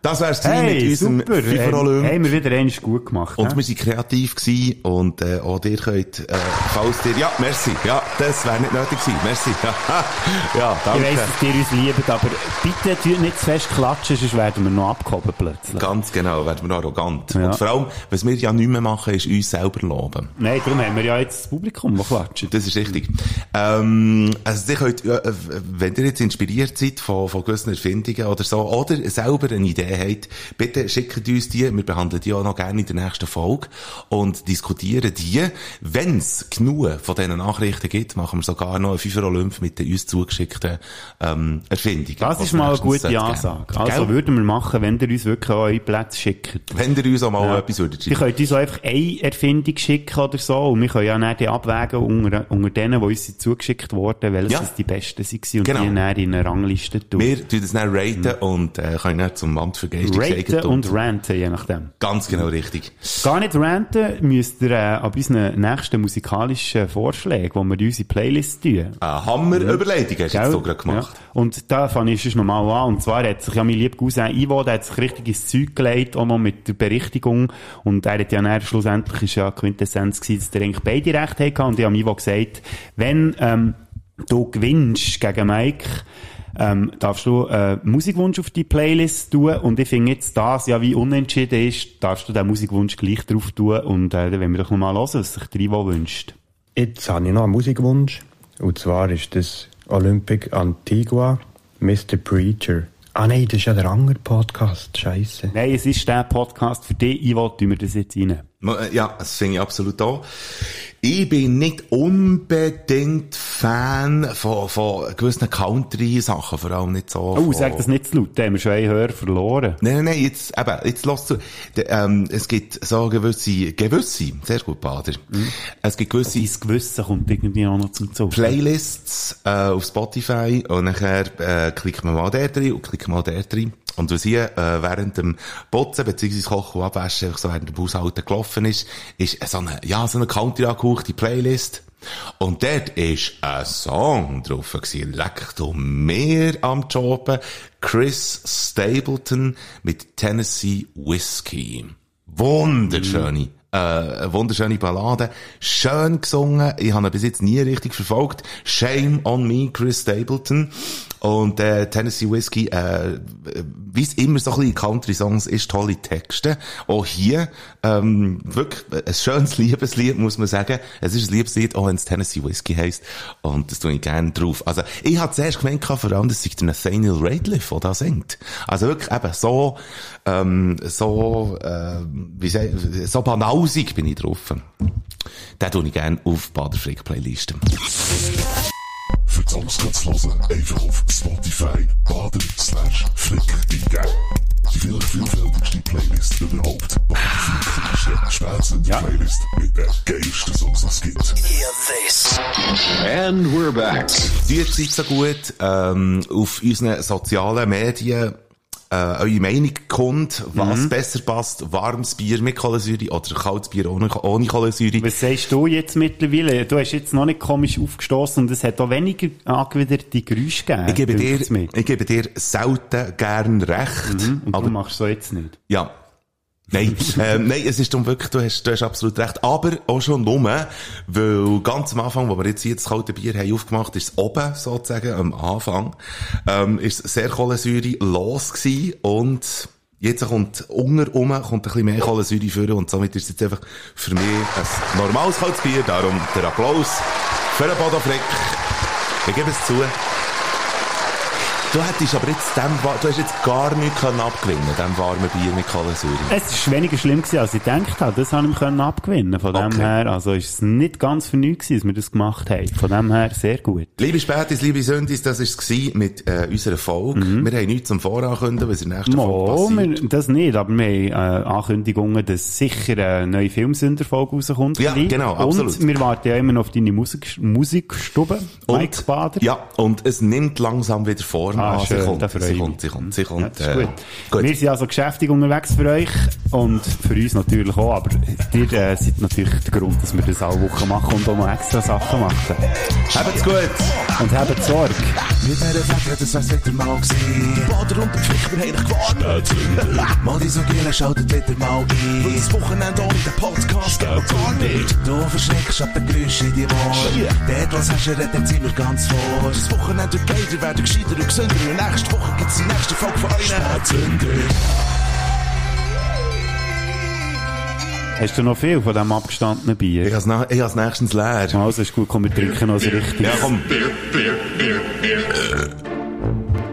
Das wär's Hey, mit unserem super. FIFA Olymp. haben wir wieder einmal gut gemacht. Und hä? wir sind kreativ gewesen und äh, auch ihr könnt, äh, falls ihr, ja, merci, ja, das wäre nicht nötig gewesen, merci. *laughs* ja, ich danke. weiss, dass ihr uns liebt, aber bitte tut nicht zu fest klatschen, sonst werden wir noch abgehoben plötzlich. Ganz genau, werden wir arrogant. Ja. Und vor allem, was wir ja nicht mehr machen, ist uns selber loben. Nein, darum haben wir ja jetzt das Publikum, das klatscht. Das ist richtig. Ähm, also, ihr könnt, äh, wenn ihr jetzt inspiriert seid von, von gewissen Erfindungen oder so, oder selber eine Idee habt, bitte schickt uns die. Wir behandeln die auch noch gerne in der nächsten Folge und diskutieren die. Wenn es genug von diesen Nachrichten gibt, machen wir sogar noch einen Olymp mit den uns zugeschickten, ähm, Erfindungen. Das ist mal eine gute sollte geben. Ansage. Also Gell? würden wir machen, wenn ihr uns wirklich auch eure Plätze schickt. Wenn ihr uns auch mal Ja. etwas würdet Ihr schicken. könnt uns auch einfach eine Erfindung schicken oder so und wir können ja dann die abwägen unter, unter denen, die uns zugeschickt wurden, welches Ja. die besten waren und Genau. die dann in eine Rangliste tun. Wir tun das dann raten und äh, können dann zum Amt für Geistig Raten und ranten, je nachdem. Ganz genau richtig. Gar nicht ranten müsst ihr äh, ab unseren nächsten musikalischen Vorschlägen, die wir unsere Playlist tun. Eine Hammer-Überleitung hast du jetzt so gerade gemacht. Ja. Und da fange ich schon nochmal an. Und zwar hat sich ja mein lieber Cousin Ivo, der hat sich richtig ins Zeug gelegt, auch noch mit der Berichtigung. Und er hat ja dann, schlussendlich ist ja Quintessenz gewesen, dass der eigentlich beide Rechte hatte. Und ich habe Ivo gesagt, wenn, ähm, du gewinnst gegen Mike, ähm, darfst du äh, Musikwunsch auf die Playlist tun und ich finde jetzt das, ja wie unentschieden ist, darfst du den Musikwunsch gleich drauf tun und äh, dann wollen wir doch mal hören, was sich der Ivo wünscht. Jetzt habe ich noch einen Musikwunsch. Und zwar ist das Olympic Antigua, Mr. Preacher. Ah nein, das ist ja der andere Podcast. Scheiße. Nein, es ist der Podcast für dich, Ivo, tun wir das jetzt rein. Äh, Ja, das finde ich absolut auch. Ich bin nicht unbedingt Fan von, von gewissen Country-Sachen, vor allem nicht so. Oh, sag das nicht zu laut, da haben wir schon einen Hörer verloren. Nein, nein, nein, jetzt, eben, jetzt lass zu. Ähm, es gibt so gewisse, gewisse, sehr gut, Bader. Mhm. Es gibt gewisse Dein Gewissen kommt irgendwie auch noch zum Zug. Playlists äh, auf Spotify und nachher äh, klickt man mal dort rein und klickt mal dort rein. Und was hier äh, während dem Putzen bzw. Kochen und Abwaschen so während dem Haushalten gelaufen ist, ist so eine, ja, so eine Country Playlist. Und dort ist ein Song drauf gewesen. Leck mehr am Jobben. Chris Stapleton mit Tennessee Whiskey. Wunderschöne. Äh, wunderschöne Ballade. Schön gesungen. Ich habe ihn bis jetzt nie richtig verfolgt. Shame on me, Chris Stapleton. Und äh, Tennessee Whiskey, äh, wie es immer so ein bisschen Country-Songs ist, tolle Texte. Auch hier, ähm, wirklich ein schönes Liebeslied, muss man sagen. Es ist ein Liebeslied, auch wenn es Tennessee Whiskey heisst. Und das tue ich gerne drauf. Also, ich hatte zuerst gemeint, vor allem, das sei der Nathaniel Radcliffe, der da singt. Also wirklich eben so, ähm, so, äh, wie sag, so banausig bin ich drauf. Den tue ich gerne auf Bader-Frick-Playlisten. Für die Songs kannst du hören, einfach auf Spotify, baden slash flick eingeben. Die viel vielfältigste Playlist überhaupt. Ist eine spätsende Playlist mit den geilsten Songs, die es gibt. Hear this. And we're back. Die Zeit so gut, ähm, auf unseren sozialen Medien, äh, eure Meinung kommt, was besser passt, warmes Bier mit Kohlensäure oder kaltes Bier ohne, ohne Kohlensäure. Was sagst du jetzt mittlerweile? Du hast jetzt noch nicht komisch aufgestoßen und es hat auch weniger angewiderte Geräusche gegeben. Ich gebe dir, ich gebe dir selten gern recht. Und aber du machst so jetzt nicht. Ja. Nein, *laughs* ähm, nein, es ist darum wirklich, du hast, du hast absolut recht. Aber auch schon nur, weil ganz am Anfang, wo wir jetzt hier das kalte Bier haben aufgemacht, ist es oben sozusagen, am Anfang, ähm, ist sehr Kohlensäure los gewesen und jetzt kommt unter rum, kommt ein bisschen mehr Kohlensäure führen und somit ist es jetzt einfach für mich ein normales kaltes Bier. Darum der Applaus für den Bodo Frick. Ich gebe es zu. Du hättest aber jetzt dem, du hast jetzt gar nichts können abgewinnen, dem warmen Bier mit Kohlensäure. Es war weniger schlimm, gewesen, als ich gedacht habe. Das habe ich können abgewinnen. Von dem Okay. her, also ist es nicht ganz für nichts, gewesen, dass wir das gemacht haben. Von dem her sehr gut. Liebe Spätis, liebe Sündis, das war es mit äh, unserer Folge. Wir haben nichts zum Vorankündigen, was in der nächsten Mhm. Oh, Folge wir, passiert. das nicht, aber wir haben äh, Ankündigungen, dass sicher eine neue Filmsünderfolge rauskommt. Ja, genau, absolut. Und wir warten ja immer noch auf deine Musik Musikstube, Mike Bader. ja, und es nimmt langsam wieder Form Ah, an. Sie schön, kommt, da freue sie ich kommt, mich. sie kommt, sie kommt. Ja, äh, gut. gut. Wir sind also geschäftig unterwegs für euch und für uns natürlich auch, aber ihr äh, seid natürlich der Grund, dass wir das alle Wochen machen und auch noch extra Sachen machen. Habt's gut! Und habt Sorge. Mit dieser Fläche, das wär's wieder mal gewesen. Die Bader und der Pflicht, wir haben dich gewarnt. Mal die so Giele, schaltet wieder mal ein. Weil das Wochenende ohne den Podcast geht gar nicht. Du verschreckst ab den Geräuschen in die Ohren. Dort, was hast du, redet sind wir ganz vor. Das Wochenende geil, ihr werdet gescheiter und gesünder. Und nächste Woche gibt's die nächste Folge von euch. Spätzünder. Hast du noch viel von diesem abgestandenen Ich Bier? has, na- ich has nächstens leer. Also ist gut, komm, wir trinken noch so richtig. Ja, komm.